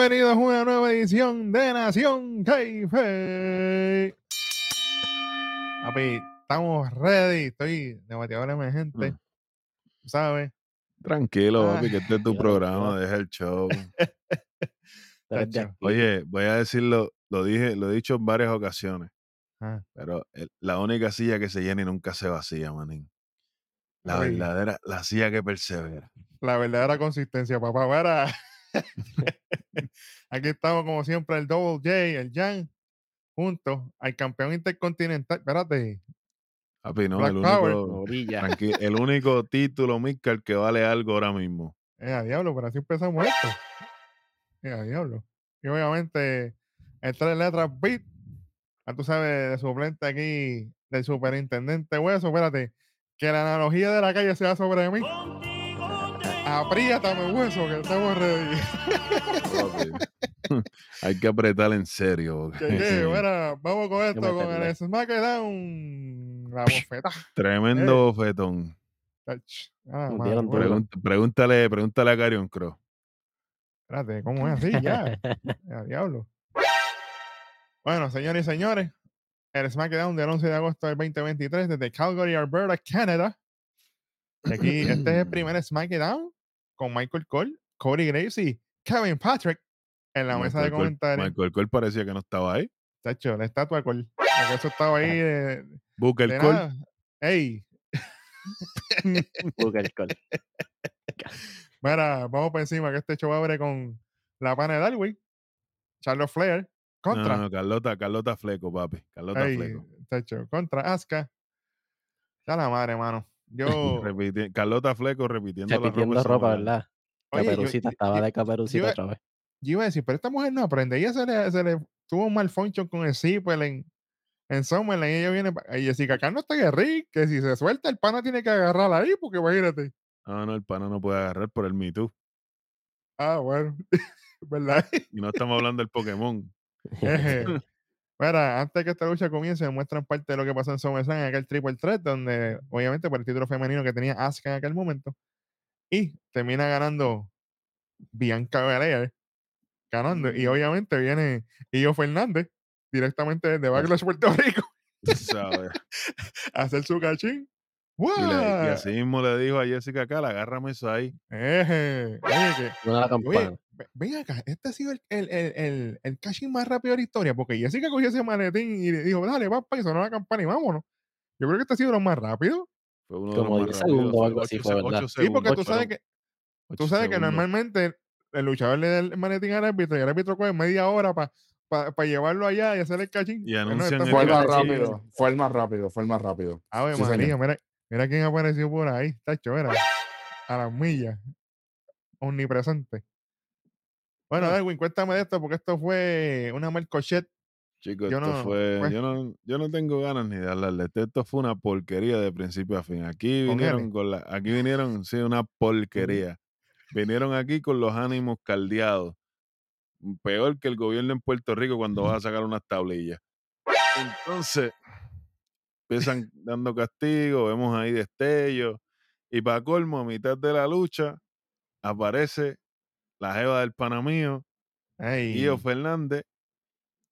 Bienvenidos a una nueva edición de Nación Keife. Papi, estamos ready. Estoy de bateador emergente. Mm. ¿Sabes? Tranquilo, Ah, papi, que este es tu programa, deja el show. Oye, voy a decirlo, lo dije, lo he dicho en varias ocasiones, Ah, pero el- la única silla que se llena y nunca se vacía, manín. La verdadera, la silla que persevera. la verdadera consistencia, papá. Para. Aquí estamos, como siempre, el Double J, el Jan, juntos al campeón intercontinental. Espérate. Papi, no, Black el Power. único, el único título, Midcard, que vale algo ahora mismo. Eh, a diablo, pero así empezamos esto. Eh, a diablo. Y obviamente, el tres letras beat. Ya tú sabes, de suplente aquí, del superintendente Hueso. Espérate, que la analogía de la calle sea sobre mí. Apriétame, Hueso, que estamos ready. Hay que apretar en serio. Bueno, vamos con esto, con el. SmackDown. La bofeta. Tremendo bofetón. Ah, madre, bueno, pregúntale, pregúntale a Carion Cross. Espérate, ¿cómo es así? Ya. A diablo. Bueno, señores y señores, el SmackDown del 11 de agosto del 2023 desde Calgary, Alberta, Canadá. Y aquí, este es el primer SmackDown con Michael Cole, Cody Graves y Kevin Patrick en la mesa de Cole- comentarios. Michael Cole parecía que no estaba ahí. Chacho, la estatua de Cole. Porque eso estaba ahí de, Booker de Cole. nada. ¡Ey! Booker Cole. Mira, vamos por encima que este show abre con la pana de Darwin, Charlotte Flair, contra. no, Carlota, Carlota Fleco, papi. Carlota Ey, Fleco. chacho, contra Asuka. Ya la madre, mano. Yo. Repiti- Carlota Fleco repitiendo, la Repitiendo ropa, ropa, ¿verdad? Oye, Caperucita, yo- estaba yo- de caperucita yo- otra vez. yo iba a decir, pero esta mujer no aprende. Ella se le, se le tuvo un malfunction con el zipper en, en Summerland y ella viene. Y Jessica acá no está guerrí, que si se suelta el pana tiene que agarrarla ahí, porque imagínate. No, no, el pana no puede agarrar por el Me Too. Ah, bueno. ¿Verdad? Y no estamos hablando del Pokémon. Mira, antes que esta lucha comience, muestran parte de lo que pasó en SummerSlam en aquel Triple Threat, donde obviamente por el título femenino que tenía Asuka en aquel momento. Y termina ganando Bianca Belair, ganando. Y obviamente viene Io Fernández, directamente desde Backlash, Puerto Rico, a hacer su cachín. Y, le- y ¡Guau! así mismo le dijo a Jessica acá, agárrame eso ahí. Eje. Oye, que Una Oye, ven acá, este ha sido el, el, el, el, el cachín más rápido de la historia, porque Jessica cogió ese maletín y le dijo, dale, papá, y sonó la campana y vámonos. Yo creo que este ha sido lo más rápido. Fue uno Como de los 10 más rápidos. segundos o algo así fue, ¿verdad? Sí, porque tú sabes que, tú sabes que normalmente el luchador le da el maletín al árbitro y el árbitro coge media hora para llevarlo allá y hacer el cachín. Y no, anuncian el Fue el más rápido, fue el más rápido, fue el más rápido. Sí, María, mira, mira quién apareció por ahí, tacho, mira, a las millas, omnipresente. Bueno, Ah. Darwin, cuéntame de esto, porque esto fue una Mercochet Chicos, esto no- fue. pues- Yo, no, yo no tengo ganas ni de hablarle. Esto, esto fue una porquería de principio a fin. Aquí vinieron con la. Aquí vinieron, sí, una porquería. Vinieron aquí con los ánimos caldeados. Peor que el gobierno en Puerto Rico cuando vas a sacar unas tablillas. Entonces, empiezan dando castigo, vemos ahí destellos. Y para colmo, a mitad de la lucha, aparece la jeva del panamío, Ey, Guido Fernández,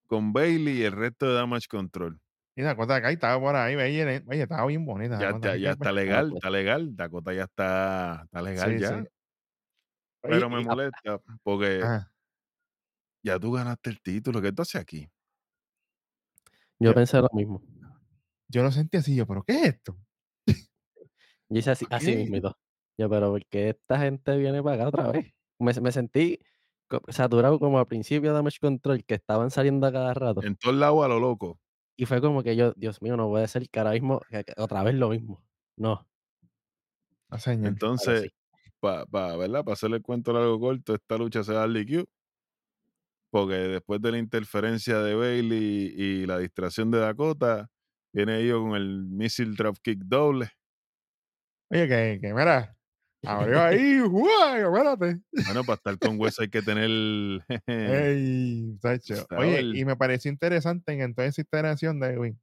con Bailey y el resto de Damage Control. y Dakota acá estaba por ahí, oye, estaba bien bonita. Ya, está, ya está legal, está legal. Dakota ya está, está legal Sí, ya. sí. Pero me molesta porque ajá, ya tú ganaste el título. ¿Qué tú haces aquí? Yo Yo- pensé lo mismo. Yo lo sentí así, yo, pero ¿qué es esto? Yo hice así, ¿Por así mismo. Yo, pero ¿por qué esta gente viene para acá otra vez? Me, me sentí saturado como al principio de Damage Control, que estaban saliendo a cada rato. En todos lados a lo loco. Y fue como que yo, Dios mío, no puede ser que ahora mismo, que- otra vez lo mismo. No, señor. ahora Entonces, sí. para pa, ¿verdad? Para hacerle el cuento largo corto, esta lucha se da al DQ. Porque después de la interferencia de Bailey y la distracción de Dakota, viene ellos con el missile dropkick doble. Oye, que, que mira, abrió ahí, ¡guay! Espérate. Bueno, para estar con hueso hay que tener. Ey, tacho. Estaba Oye, el- y me pareció interesante en toda esa iteración de Edwin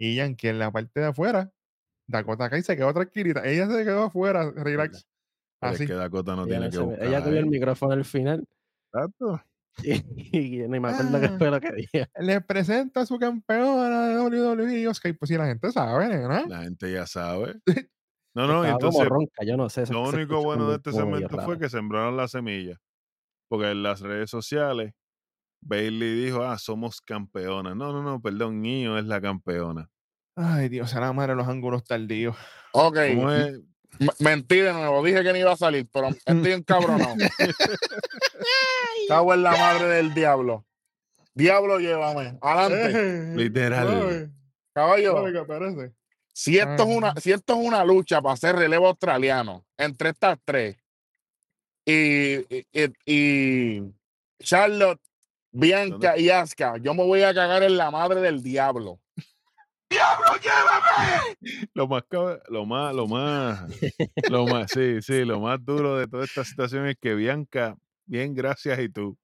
y Jan, que en la parte de afuera, Dakota Kai se quedó tranquilita. Ella se quedó afuera, relax. Así. es que Dakota no Ella, tiene no que buscar. ella cogió el micrófono al final. Exacto. Y, ni me acuerdo qué Ah. fue lo que dije. Les presento a su campeona de WWE. Oscar, pues si la gente sabe, nena. La gente ya sabe. No, no, y Estaba como entonces ronca, yo no sé. lo único bueno de este segmento fue que sembraron la semilla. Porque en las redes sociales, Bailey dijo, ah, somos campeonas. No, no, no, perdón, Nio es la campeona. Ay, Dios, a la madre los ángulos tardíos. Ok. ¿Cómo es? Mentí de nuevo. Dije que no iba a salir, pero estoy encabronado. Cago en la madre del diablo. Diablo, llévame. Adelante. Literal. Suave, Caballo. Si esto, es una, Ajá. si esto es una lucha para hacer relevo australiano entre estas tres y, y, y- y Charlotte, Bianca y Asuka, yo me voy a cagar en la madre del diablo. Lo más, lo más, lo más, lo más, sí, sí, lo más duro de toda esta situación es que Bianca, bien, gracias, y tú.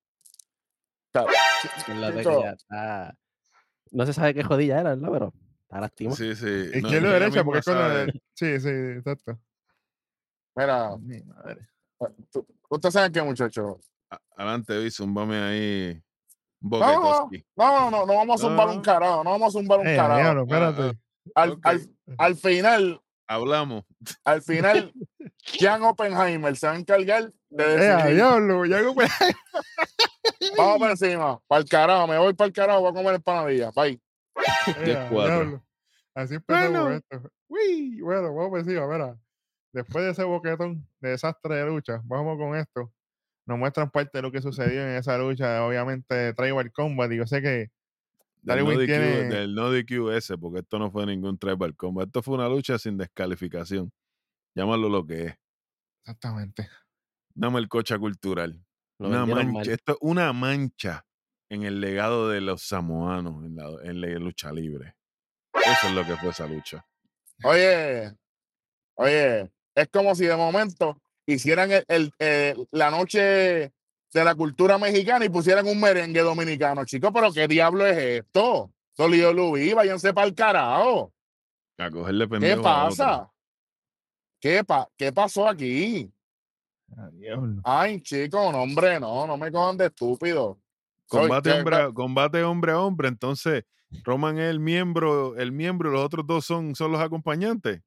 No se sabe qué jodilla era, ¿verdad? Pero está lastimado. Sí, sí. no, Izquierda o ella derecha, porque es con la sabe. de- Sí, sí, exacto. Mira, Mi madre. tú- ustedes saben qué, muchachos. A- Adelante, vi, zúmbame ahí. No, no, no, no, no vamos a zumbar un carajo, no vamos a zumbar un Eh, carajo. diablo, Ah, espérate. Al, ok. al, al final, Hablamos. al final, Jan Oppenheimer se va a encargar de Eh, a decidir. diablo, Vamos para encima, para el carajo, me voy para el carajo, voy a comer empanadilla. Bye. Eh, a 10-4. diablo. Así empezamos Bueno. esto. Uy, bueno, vamos por encima, mira. Después de ese boquetón de desastre de lucha, vamos con esto. Nos muestran parte de lo que sucedió en esa lucha. Obviamente, Tribal Combat. Y yo sé que Del no, DQ, tiene- del no DQ ese, porque esto no fue ningún tribal combat. Esto fue una lucha sin descalificación. Llámalo lo que es. Exactamente. Una melcocha cultural. Lo Una mancha. mal. Esto es una mancha en el legado de los samoanos en la, en la lucha libre. Eso es lo que fue esa lucha. Oye, oye, es como si de momento hicieran el, el- eh, la noche de la cultura mexicana y pusieran un merengue dominicano, chicos, pero ¿qué diablo es esto? Solido Luis, váyanse para el carajo. A cogerle ¿Qué pasa? ¿Qué, pa ¿Qué pasó aquí? A diablo. Ay, chicos, no, hombre, no, no me cojan de estúpido. Combate hombre, a, combate hombre a hombre. Entonces, Roman es el miembro, el miembro y los otros dos son, son los acompañantes.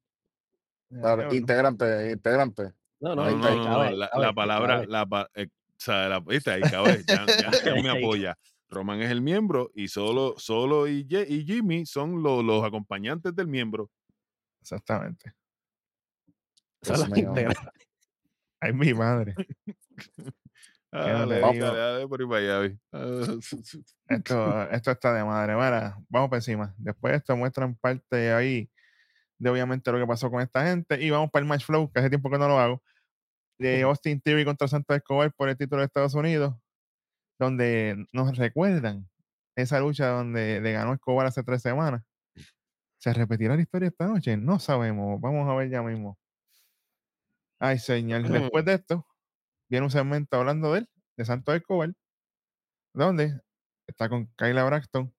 Claro, integrante, integrante. No, No, no, no, no, cabe, La, cabe, la palabra, la, eh, o sea, la, ¿viste? Ahí cabe, ya, ya- ya me apoya. Roman es el miembro y solo, solo y, Ye- y Jimmy son lo- los acompañantes del miembro. Exactamente. Son los. Ay, mi madre. Dale, dale, dale por ahí Esto, esto está de madre. Mira, vamos para encima. Después de esto muestran parte ahí de obviamente lo que pasó con esta gente. Y vamos para el match flow, que hace tiempo que no lo hago. De Austin Theory contra Santos Escobar por el título de Estados Unidos. Donde nos recuerdan esa lucha donde le ganó Escobar hace tres semanas. ¿Se repetirá la historia esta noche? No sabemos. Vamos a ver ya mismo. Ay, señor. Después de esto, viene un segmento hablando de él, de Santos Escobar, donde está con Kyla Braxton,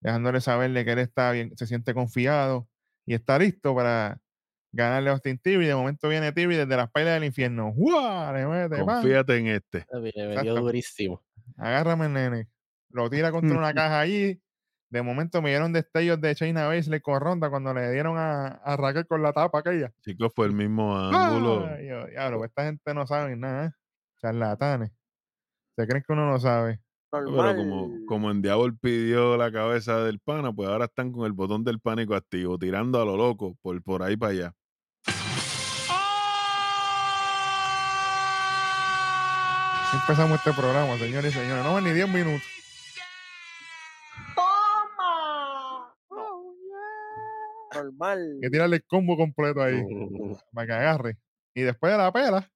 dejándole saberle que él está bien, se siente confiado y está listo para ganarle a Austin Theory. De momento viene Theory desde las pailas del infierno. Le mete. Confíate en este. Me dio durísimo. Agárrame, nene. Lo tira contra una caja allí. De momento me dieron destellos de China Baszler con Ronda cuando le dieron a, a Raquel con la tapa aquella. Chicos, fue el mismo ángulo. Ay, yo, diablo, pues esta gente no sabe nada. ¿eh? Charlatanes. Se creen que uno no sabe. Pero como, como en Diablo pidió la cabeza del pana, pues ahora están con el botón del pánico activo, tirando a lo loco por, por ahí para allá. Así empezamos este programa, señores y señores. No van ni 10 minutos. ¡Toma! Normal. que tirarle el combo completo ahí para que agarre. Y después de la pela,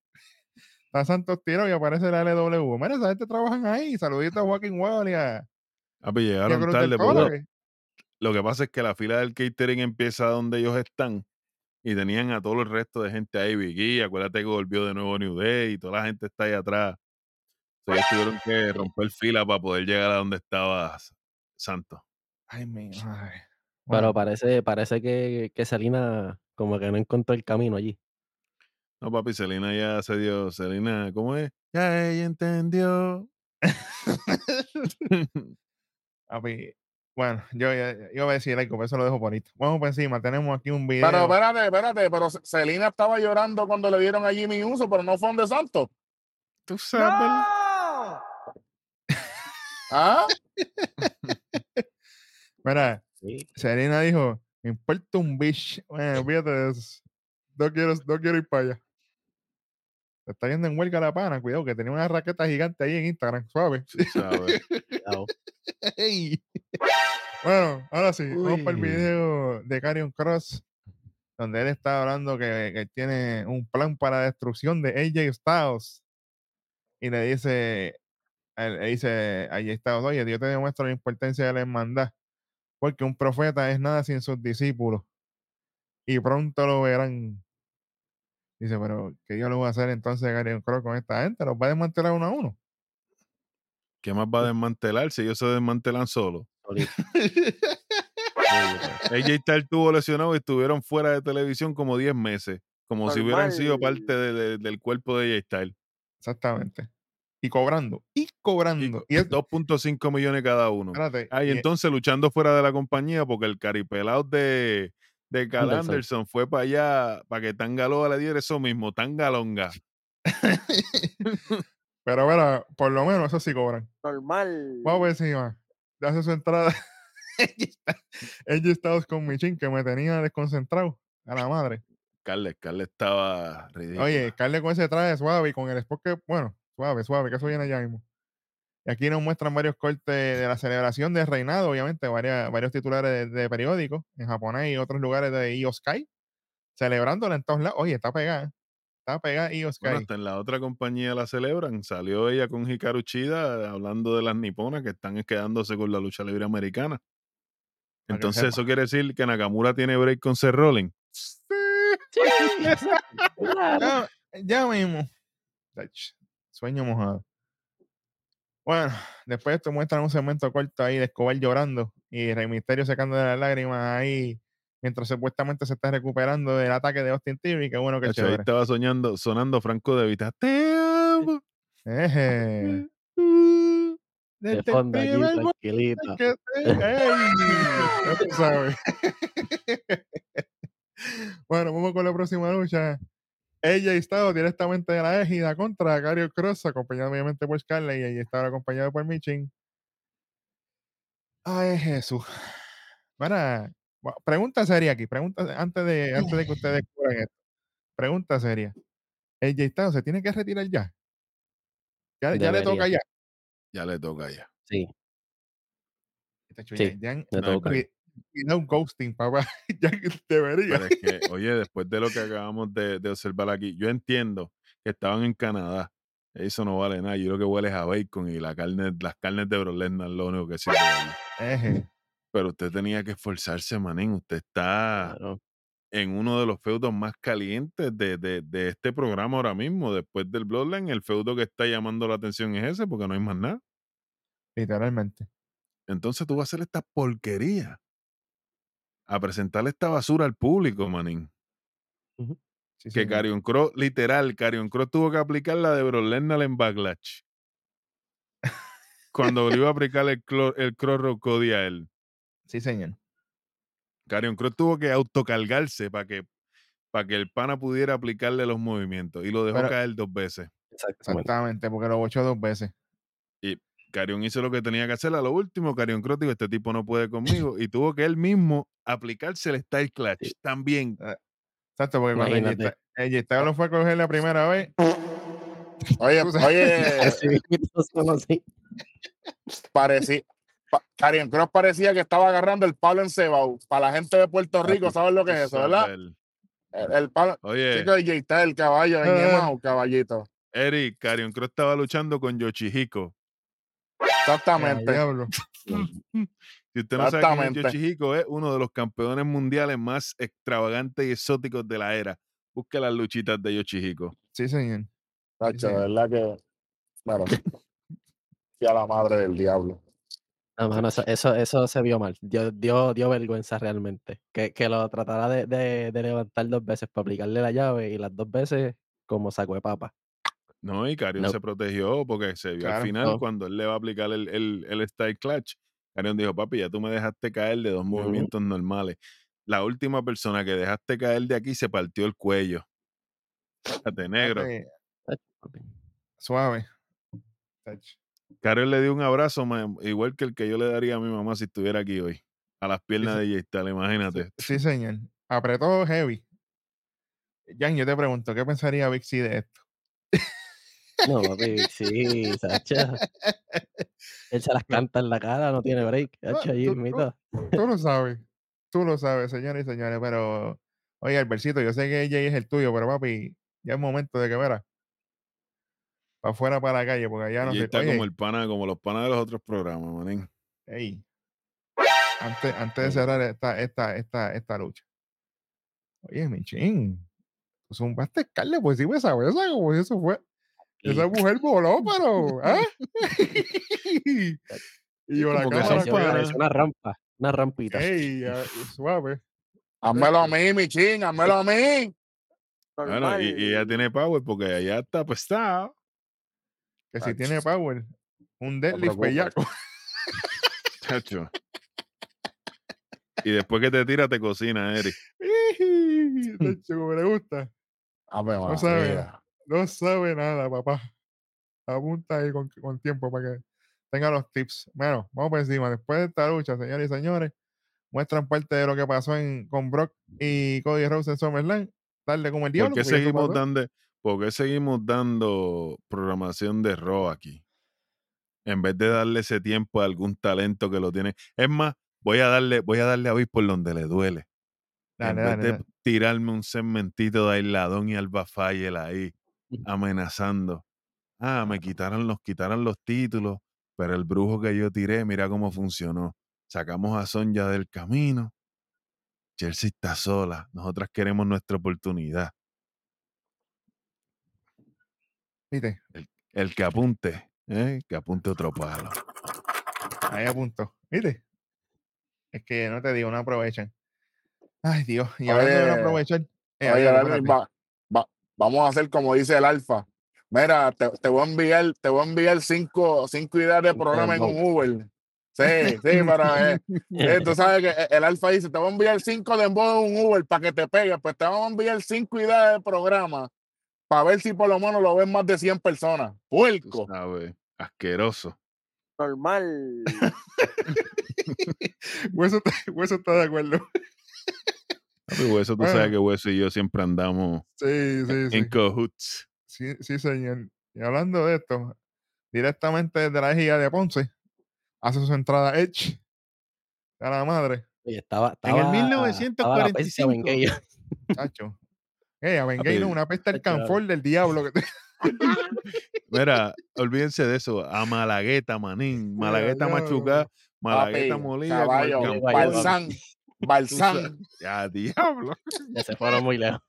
está Santos Tiro y aparece la LW. Mira, esa gente trabajan ahí. Saluditos a Joaquín Wall y a, Ah, pues y a llegaron del tarde. Que- lo que pasa es que la fila del catering empieza donde ellos están y tenían a todo el resto de gente ahí. Vicky, acuérdate que volvió de nuevo New Day y toda la gente está ahí atrás. O sea, ellos tuvieron que romper fila para poder llegar a donde estaba Santos. Ay, mi madre. Pero parece, parece que, que Selena como que no encontró el camino allí. No, papi, Selena ya se dio. Selena, ¿cómo es? Ya ella entendió. Papi, bueno, yo, yo, yo iba a decir algo, pero eso lo dejo por ahí. Vamos por encima, tenemos aquí un video. Pero espérate, espérate, pero Celina estaba llorando cuando le dieron a Jimmy Uso, pero no fue un de Santos. Tú sabes. ¡No! ¿Ah? Mira, Sí. Dijo, me importa un bicho. Bueno, fíjate de eso. No quiero, no quiero ir para allá. Está yendo en huelga la pana, cuidado, que tenía una raqueta gigante ahí en Instagram, suave. Bueno, ahora sí, vamos para el Uy. video de Carion Cross, donde él está hablando que, que tiene un plan para destrucción de AJ Styles. Y le dice, él- le dice a AJ Styles, oye, Dios te demuestra la importancia de la hermandad, porque un profeta es nada sin sus discípulos. Y pronto lo verán. Dice, pero ¿qué yo lo voy a hacer entonces Carion Cross con esta gente? ¿Los va a desmantelar uno a uno? ¿Qué más va a desmantelar si ellos se desmantelan solos? AJ Styles estuvo lesionado y estuvieron fuera de televisión como 10 meses. Como si hubieran sido parte de- de- del cuerpo de AJ Styles. Exactamente. Y cobrando, y Y cobrando. Y, es, 2.5 millones cada uno. espérate, Ah, y y- entonces luchando fuera de la compañía porque el caripelado de, de Cal Anderson. Anderson fue para allá para que Tangaloa le diera eso mismo, Tangalonga. Pero bueno, por lo menos eso sí cobran. Normal. Vamos por encima. Ya hace su entrada. Ella estaba con Michin que me tenía desconcentrado. A la madre. Carles, Carles estaba ridículo. Oye, Carle con ese traje suave y con el spot que, bueno, suave, suave, que eso viene ya mismo. Y aquí nos muestran varios cortes de la celebración del reinado, obviamente, varias, varios titulares de, de periódicos en japonés y otros lugares de Io Sky, celebrándola en todos lados. Oye, está pegada. Está pegada Io Sky. Bueno, hasta en la otra compañía la celebran. Salió ella con Hikaru Chida hablando de las niponas que están quedándose con la lucha libre americana. Para Entonces, eso quiere decir que Nakamura tiene break con Seth Rollins. Sí. Ya, ya mismo. Sueño mojado. Bueno, después de esto muestran un segmento corto ahí de Escobar llorando y Rey Misterio sacando de las lágrimas ahí mientras supuestamente se está recuperando del ataque de Austin Theory. Qué bueno que Tacho, ahí chévere. estaba soñando, sonando Franco de Vita. Te amo. Eje. Uh, De fondo momento tranquilito. que te- bueno, vamos con la próxima lucha. Ella y Estado directamente de la égida contra Cario Cross, acompañado obviamente por Scarlett y ella estaba acompañado por Michin. Ay, Jesús. Para, pregunta seria aquí, pregunta antes de, antes de que ustedes descubran esto. Pregunta seria. ¿El Estado se tiene que retirar ya? Ya, ya le toca ya. Ya le toca ya. Sí, Sí, ya- ya- le no toca. Y no un ghosting, papá. ya que debería. Pero es que, oye, después de lo que acabamos de, de observar aquí, yo entiendo que estaban en Canadá. Eso no vale nada. Yo lo que huele es a bacon y la carne, las carnes de Brock Lesnar es lo único que sirve. Eje. Pero usted tenía que esforzarse, manín. Usted está claro. en uno de los feudos más calientes de, de- de este programa ahora mismo. Después del Bloodline, el feudo que está llamando la atención es ese, porque no hay más nada. Literalmente. Entonces tú vas a hacer esta porquería. A presentarle esta basura al público, manín. Sí, que. Carion Cross, literal, Carion Cross tuvo que aplicar la de Brock Lesnar en Backlash. Cuando le iba a aplicar el, el Road Cody a él. Sí, señor. Carion Cross tuvo que autocargarse para que, para que el pana pudiera aplicarle los movimientos y lo dejó Pero- caer dos veces. Exactamente. Porque lo bochó dos veces. Carion hizo lo que tenía que hacer a lo último. Carion Cross dijo, este tipo no puede conmigo. Y tuvo que él mismo aplicarse el Style Clutch Sí. también. Exacto, porque cuando Imagínate. el Estado lo fue a coger la primera vez, Oye, oye, parecía. Karien Cross parecía que estaba agarrando el palo en Cebao. Para la gente de Puerto Rico, ¿sabes lo que es eso, verdad? El, el palo. Oye, Chico, y está el caballo, en Eh. Yamaha, caballito. Eric, Carion Cross estaba luchando con Yoshihiko. ¡Ah, Exactamente. diablo! Si usted no sabe quién es Exactamente. Yoshihiko, es uno de los campeones mundiales más extravagantes y exóticos de la era. Busque las luchitas de Yoshihiko. Sí, señor. Tacho, sí. de verdad que. Bueno. Y a la madre del diablo. No, mano, eso, eso, eso se vio mal. Dio, dio, dio vergüenza realmente. Que, que lo tratara de, de- de levantar dos veces para aplicarle la llave y las dos veces como saco de papa. No, y Carion No. se protegió porque se vio Claro, al final no. cuando él le va a aplicar el, el, el style clutch. Carion dijo, papi, ya tú me dejaste caer de dos movimientos normales. La última persona que dejaste caer de aquí se partió el cuello. Fíjate, negro. Suave. Carion le dio un abrazo igual que el que yo le daría a mi mamá si estuviera aquí hoy. A las piernas de J-Stal, imagínate. Sí, señor. Apretó heavy. Jan, yo te pregunto, ¿qué pensaría C de esto? No, papi, sí, Sacha. Él se las canta en la cara, no tiene break. Sacha, ahí tú- tú-. Tú lo sabes. Tú lo sabes, señores y señores, pero oye, Albercito, yo sé que Jay es el tuyo, pero papi, ya es momento de que verás. Para afuera, para la calle, porque allá no y sé. está Oye, como el pana, como los panas de los otros programas, manín. ey, antes, antes de cerrar esta, esta, esta, esta lucha. Oye, Michín, tú zumbaste Carle, pues sí me sabes como si eso fue. Esa mujer voló, pero. ¿ah? y yo la cámara pareció una rampa, una rampita. Ey, suave. Házmelo a mí, mi ching, házmelo a mí. Bueno, y, y ella tiene power porque allá está apestado. Que si Ach. tiene power, un deadlift bellaco. Chacho. Y después que te tira, te cocina, Eric. Como le gusta. Ave No sabe. No sabe nada, papá. Apunta ahí con, con tiempo para que tenga los tips. Bueno, vamos por encima. Después de esta lucha, señores y señores, muestran parte de lo que pasó en, con Brock y Cody Rose en SummerSlam. Darle como el diablo. ¿Por qué, seguimos dando, ¿Por qué seguimos dando programación de Raw aquí? En vez de darle ese tiempo a algún talento que lo tiene. Es más, voy a darle, voy a darle a Vic por donde le duele. Dale, en dale, vez de dale. tirarme un segmentito de Aisladón y Alba Fayel ahí. amenazando. Ah, me quitaron, nos quitaron los títulos, pero el brujo que yo tiré, mira cómo funcionó. Sacamos a Sonja del camino. Chelsea está sola. Nosotras queremos nuestra oportunidad. ¿Viste? El que apunte, ¿eh? que apunte otro palo. Ahí apunto. ¿Viste? Es que no te digo, no aprovechan. Ay, Dios. Y de no Oye, aprovechar. eh, Oye, va- vamos a hacer como dice el alfa. Mira, te, te voy a enviar, te voy a enviar cinco, cinco ideas de programa en un Uber. Sí, sí, pero eh, eh, tú sabes que eh, el alfa dice, te voy a enviar cinco de en un Uber para que te pegues. Pues te vamos a enviar cinco ideas de programa para ver si por lo menos lo ven más de 100 personas. Puerco. sabes, asqueroso. Normal. Hueso, está- Hueso está de acuerdo. Papi, Hueso, tú Bueno. sabes que Hueso y yo siempre andamos Sí, sí, sí. en cahoots. Sí, sí, señor. Y hablando de esto, directamente desde la ejida de Ponce, hace su entrada Edge a la madre, Oye, estaba, En el estaba, estaba la peste 1945. Bengueya. chacho. Eh, a una pesta el chacho. canfor del diablo. Que te- Mira, olvídense de eso. A Malagueta, manín. Malagueta machucada, Malagueta molida. caballo, Sabes, Ya, diablo. Ya se fueron muy lejos.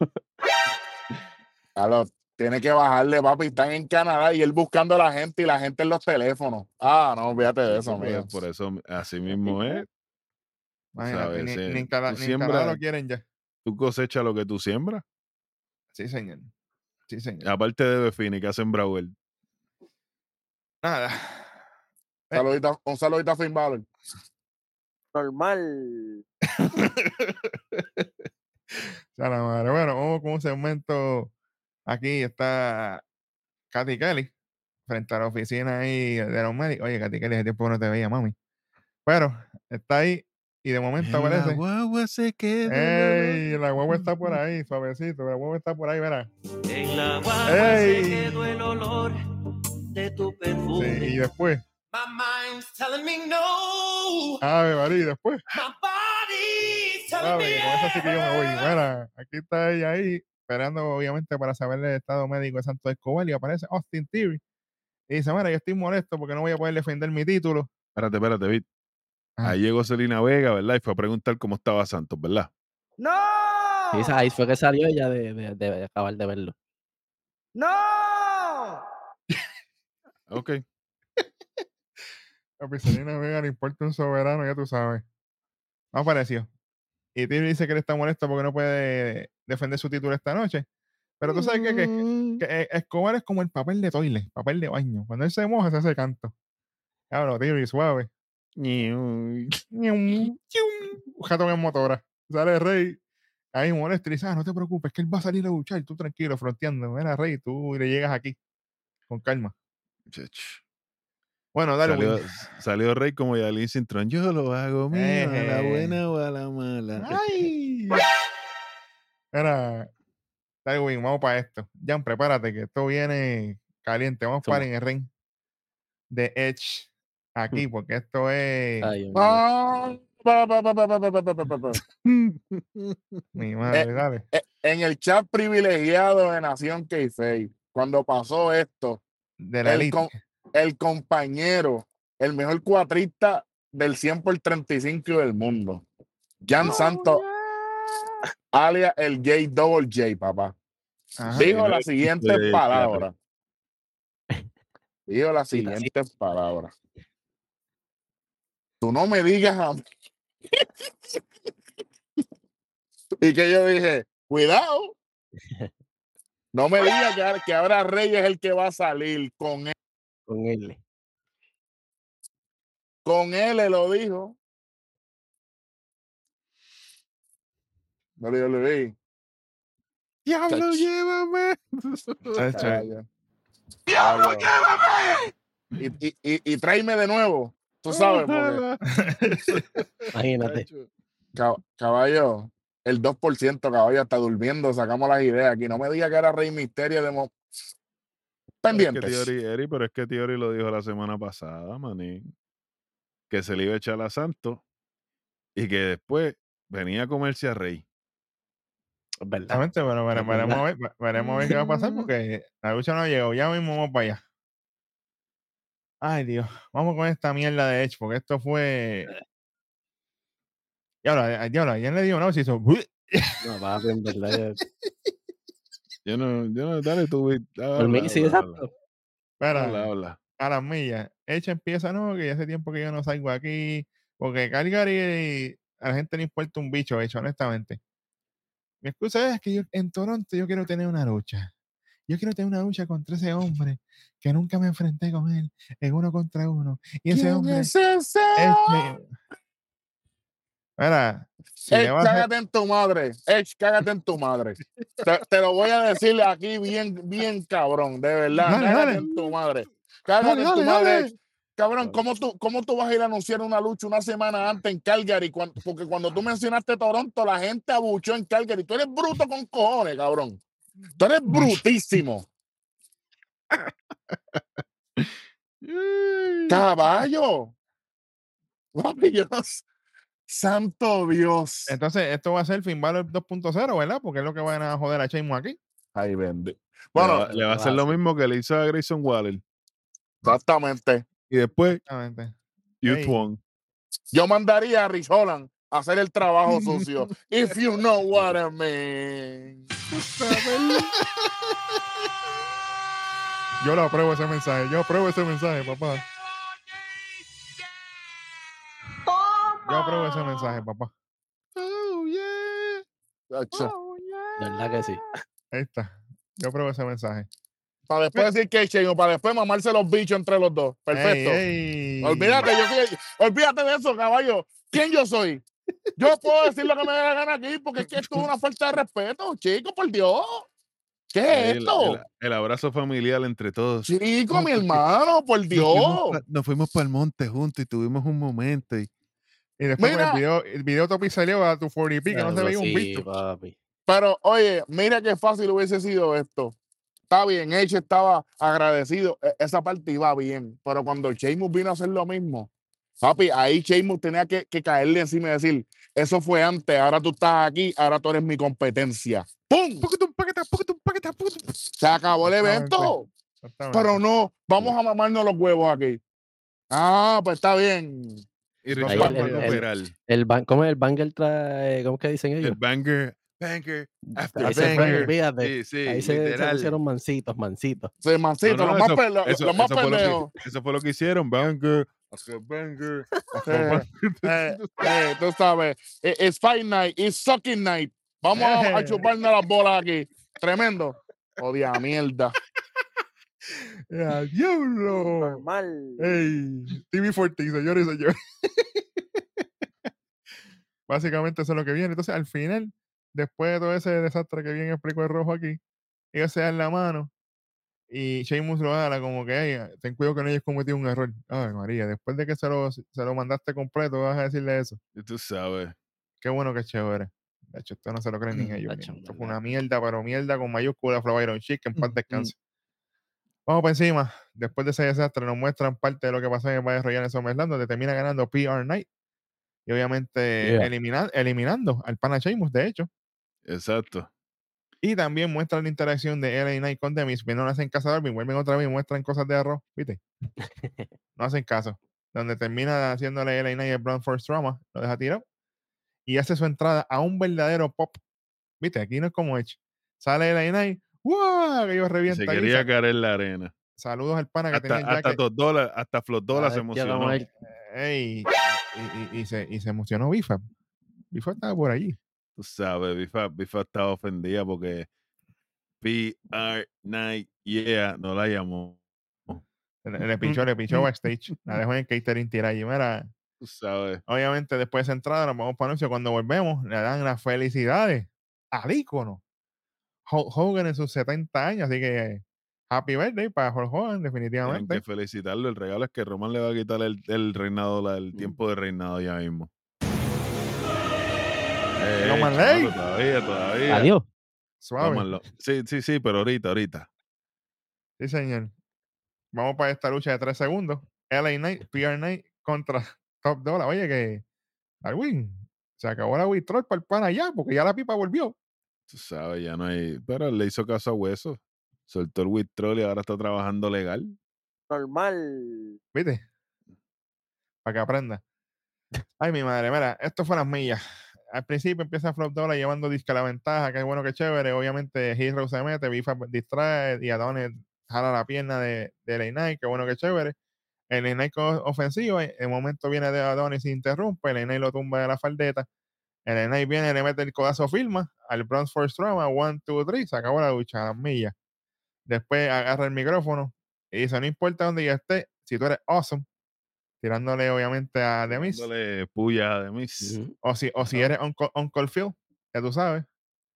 Claro, tiene que bajarle, papi. Están en Canadá y él buscando a la gente y la gente en los teléfonos. Ah, no, olvídate de eso, Por- amigo. Por eso, así mismo es. Imagínate, ni, en Canadá lo quieren ya. Tú cosechas lo que tú siembras. Sí, señor. Sí, señor. Aparte de Befini, que hacen Brauer. Nada. Saludito- un saludito a Finn Balor. Normal. Ya la madre. Bueno, vamos con un segmento. Aquí está Katy Kelly frente a la oficina ahí de los médicos. Oye, Katy Kelly, hace tiempo que no te veía, mami. Pero está ahí y de momento En la aparece. guagua se queda. ¡Ey! La guagua está por ahí, suavecito. La guagua está por ahí, verá. En la guagua Ey. se quedó el olor de tu Sí, perfume. y después. My mind's telling me no. Ave María, y después. Con esa sí que yo me voy. Mira, aquí está ella ahí, esperando obviamente para saber el estado médico de Santo Escobar y aparece Austin Theory. Y dice, mira, yo estoy molesto porque no voy a poder defender mi título. Espérate, espérate, Vit. Ah. Ahí llegó Selena Vega, ¿verdad? Y fue a preguntar cómo estaba Santos, ¿verdad? ¡No! Sí, ahí fue que salió ella de, de, de acabar de verlo. ¡No! Ok. A Picelina Vega le importa un soberano, ya tú sabes. No apareció. Y Theory dice que él está molesto porque no puede defender su título esta noche. Pero tú sabes que, que, Mm. que, eh, Escobar es como el papel de toile, papel de baño. Cuando él se moja, se hace canto. Claro, tío, y suave. Jato en motora. Sale Rey. Ahí molesto y dice, ah, no te preocupes, que él va a salir a luchar. Tú tranquilo, fronteando. Mira, Rey, tú le llegas aquí. Con calma. Chach. Bueno, dale, salió, salió Rey como Yalin Cintrón. Yo lo hago mío, eh, a la buena o a la mala. ¡Ay! Era. Darwin, vamos para esto. Jan, prepárate que esto viene caliente. Vamos para en el ring de Edge aquí, mm. porque esto es. Ay, Mi eh, madre, dale. Eh, en el chat privilegiado de Nación K6, cuando pasó esto, de la elite. Con, el compañero, el mejor cuatrista del 100 por 35 del mundo, Jan Santos, alias el J Double J, papá. Ajá. Dijo las siguientes J, palabras. Dijo las siguientes palabras. Tú no me digas a mí. y que yo dije, cuidado. No me digas que, que ahora Rey es el que va a salir con él. Con él. Con él le lo dijo. WWE. ¡Diablo, Chach. llévame! Diablo, Y, y, y, y tráeme de nuevo. Tú sabes, porque Imagínate. Caballo, el 2%, caballo, está durmiendo. Sacamos las ideas aquí. No me diga que era Rey Misterio de mo- Es que pendientes. Theory, Eri, pero es que Theory lo dijo la semana pasada, manín. Que se le iba a echar a Santos y que después venía a comerse a Rey. Es verdad. Exactamente, pero vere- Es veremos, a ver, veremos a ver qué va a pasar porque la lucha no llegó. Ya mismo vamos para allá. Ay, Dios. Vamos con esta mierda de Edge porque esto fue. Y ahora, y ahora, ¿quién le dio? No, se hizo. No, papi, en verdad. yo- Yo no, yo no, dale tú, Vic, Por habla, mí sí, habla, exacto. Espera, habla, habla. a las millas. Edge empieza, no, que ya hace tiempo que yo no salgo aquí. Porque Calgary a la gente le importa un bicho, Edge, honestamente. Mi excusa es que yo en Toronto yo quiero tener una lucha. Yo quiero tener una lucha contra ese hombre que nunca me enfrenté con él en uno contra uno. Y ese ¿Quién hombre es ese? es mi- Mira, si Edge, a cágate en tu madre. Edge, cágate en tu madre. te, te lo voy a decir aquí bien, bien cabrón, de verdad. Dale, cágate dale. en tu madre. Cágate Dale, en tu madre. Cabrón, ¿cómo tú, ¿cómo tú vas a ir a anunciar una lucha una semana antes en Calgary? Porque cuando tú mencionaste Toronto, la gente abuchó en Calgary. Tú eres bruto con cojones, cabrón. Tú eres brutísimo. Caballo. Papi, yo no sé. Santo Dios. Entonces, esto va a ser Finn Balor 2.0, ¿verdad? Porque es lo que van a joder a Sheamus aquí. Ay, bendito. Bueno, le va a hacer lo mismo que le hizo a Grayson Waller. exactamente. Y después, Exactamente. Youth Ey. One. Yo mandaría a Rich Holland a hacer el trabajo sucio. If you know what I mean. Yo lo apruebo ese mensaje. Yo apruebo ese mensaje, papá. Yo apruebo ese mensaje, papá. Oh, yeah. Chacho. De verdad que sí. Ahí está. Yo apruebo ese mensaje. Para después decir que o para después mamarse los bichos entre los dos. Perfecto. Ey, ey. Olvídate, yo olvídate de eso, caballo. ¿Quién yo soy? Yo puedo decir lo que me dé la gana aquí porque es que esto es una falta de respeto, chico, por Dios. ¿Qué es El, esto? el- el abrazo familiar entre todos. Chico, mi hermano, por Nos Dios. fuimos pa- Nos fuimos para el monte juntos y tuvimos un momento. Y, Y después con Mira. el video, el video Topi salió a tu 40p que no se veía un papi. Pero oye, mira qué fácil hubiese sido esto. Está bien, Edge estaba agradecido. e- Esa parte iba bien. Pero cuando Sheamus vino a hacer lo mismo, papi, ahí Sheamus tenía que, que caerle encima y decir: Eso fue antes, ahora tú estás aquí, ahora tú eres mi competencia. ¡Pum! Se acabó el evento. Pero no, vamos a mamarnos los huevos aquí. Ah, pues está bien. Y Ahí el- fue el- el-. El ban ¿Cómo es el banger trae? ¿Cómo es que dicen ellos? El banger, banger, after Ahí se fue, banger. olvídate. Sí, sí, Ahí se, se pusieron mancitos, mancitos. Sí, mancito, No, no, los más, eso- pe- los- eso- los más eso fue lo que- pendejos. Eso fue lo que hicieron. Banger, after banger, after Eh, banger. Eh, eh, tú sabes, eh, it's fight night, it's sucking night. Vamos a, a chuparnos las bolas aquí. Tremendo. Odia mierda. ¡Ya, diablo! Normal. ¡Ey! TV 14, señores y señores. Básicamente eso es lo que viene. Entonces, al final, después de todo ese desastre que bien explicó el rojo aquí, ellos se dan la mano y Sheamus lo habla como que, "Ey, ten cuidado que no hayas cometido un error. Ay, María, después de que se lo, se lo mandaste completo, vas a decirle eso. Y tú sabes. Qué bueno que chévere. De hecho, esto no se lo creen ni ellos. Tacho, mismos. Esto en fue una mierda, pero mierda con mayúscula, Iron Chick, que en paz Mm, descanse. Vamos por encima. Después de ese desastre, nos muestran parte de lo que pasó en el Valle Royal en SummerSlam, donde termina ganando PR Knight. Y obviamente Yeah. elimina- eliminando al pana Sheamus, de hecho. Exacto. Y también muestran la interacción de LA Knight con Demis. No le hacen caso a Darby, vuelven otra vez y muestran cosas de arroz, ¿viste? No hacen caso. Donde termina haciéndole LA Knight el Brown Force Trauma, lo deja tirado. Y hace su entrada a un verdadero pop. ¿Viste? Aquí no es como Edge. Sale LA Knight, ¡wow! Que ellos Y revientan. se quería caer en la arena. Saludos al pana que Hasta, tenía hasta dos dólares, hasta se emocionó. Ey, y, y- y se, y se emocionó Bifa. Bifa estaba por allí. Tú sabes, Bifa, Bifa estaba ofendida porque PR Night Yeah no la llamó. Le, le pinchó, le pinchó backstage. La dejó en el catering tira allí. Mira, Tú sabes. obviamente después de esa entrada nos vamos para anuncio. Cuando volvemos, le dan las felicidades al ícono. Hulk Hogan en sus 70 años. Así que happy birthday para Hulk Hogan, Tienen definitivamente. que felicitarlo. El regalo es que Roman le va a quitar el, el reinado, la- el tiempo de reinado ya mismo. Eh, Roman chamaco, Reigns. Todavía, todavía. Adiós. Suave. Roman lo- Sí, sí, sí, pero ahorita, ahorita. Sí, señor. Vamos para esta lucha de tres segundos. LA Knight, PR Knight contra Top Dollar. Oye, que Darwin, se acabó la Witrol para el pana ya, porque ya la pipa volvió. Tú sabes, ya no hay. Pero le hizo caso a Hueso. Soltó el withdrawal y ahora está trabajando legal. Normal. ¿Viste? Para que aprenda. Ay, mi madre, mira, esto fue las millas. Al principio empieza Flop Dollar llevando disque a la ventaja, que bueno que chévere. Obviamente, Hero se mete, Bifa distrae y Adonis jala la pierna de, de Knight, que bueno que chévere. El con ofensivo, en el momento viene de Adonis y interrumpe, el Knight lo tumba de la faldeta. El Knight viene, le mete el codazo firma al Bronze Force Trauma, one, two, three, se acabó la lucha, las millas. Después agarra el micrófono y dice, no importa dónde ya esté, si tú eres awesome, tirándole obviamente a The Miz, Dándole puya de mis. Ujú. o si, o si eres Uncle, Uncle Phil, ya tú sabes.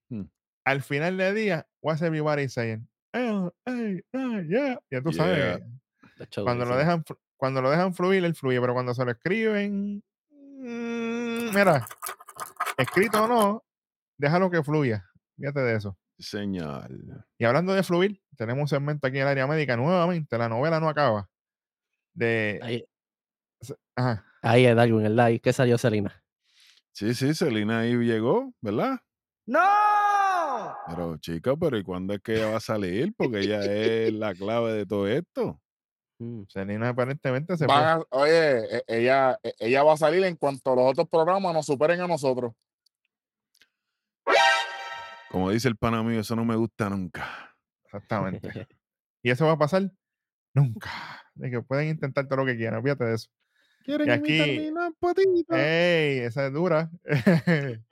Hmm. Al final del día, what's everybody saying? "Oh, hey, ah, yeah", Ya tú sabes, Yeah. Tacho, cuando lo, dejan, cuando lo dejan fluir, él fluye, pero cuando se lo escriben, mm, mira, escrito o no, déjalo que fluya. Fíjate de eso. Señor. Y hablando de fluir, tenemos un segmento aquí en el área médica nuevamente. La novela no acaba. De. Ahí, Ajá. ahí es Darwin, el live. ¿Qué salió Selena? Sí, sí, Selena ahí llegó, ¿verdad? ¡No! Pero chica, pero ¿y cuándo es que ella va a salir? Porque ella es la clave de todo esto. Mm. Selena aparentemente se fue. Van a- oye, e- ella, e- ella va a salir en cuanto los otros programas nos superen a nosotros. Como dice el pana mío, eso no me gusta nunca. Exactamente. y eso va a pasar nunca. De que pueden intentar todo lo que quieran. Fíjate de eso. ¿Quieren Y aquí- imitar? ¡Ey! Esa es dura.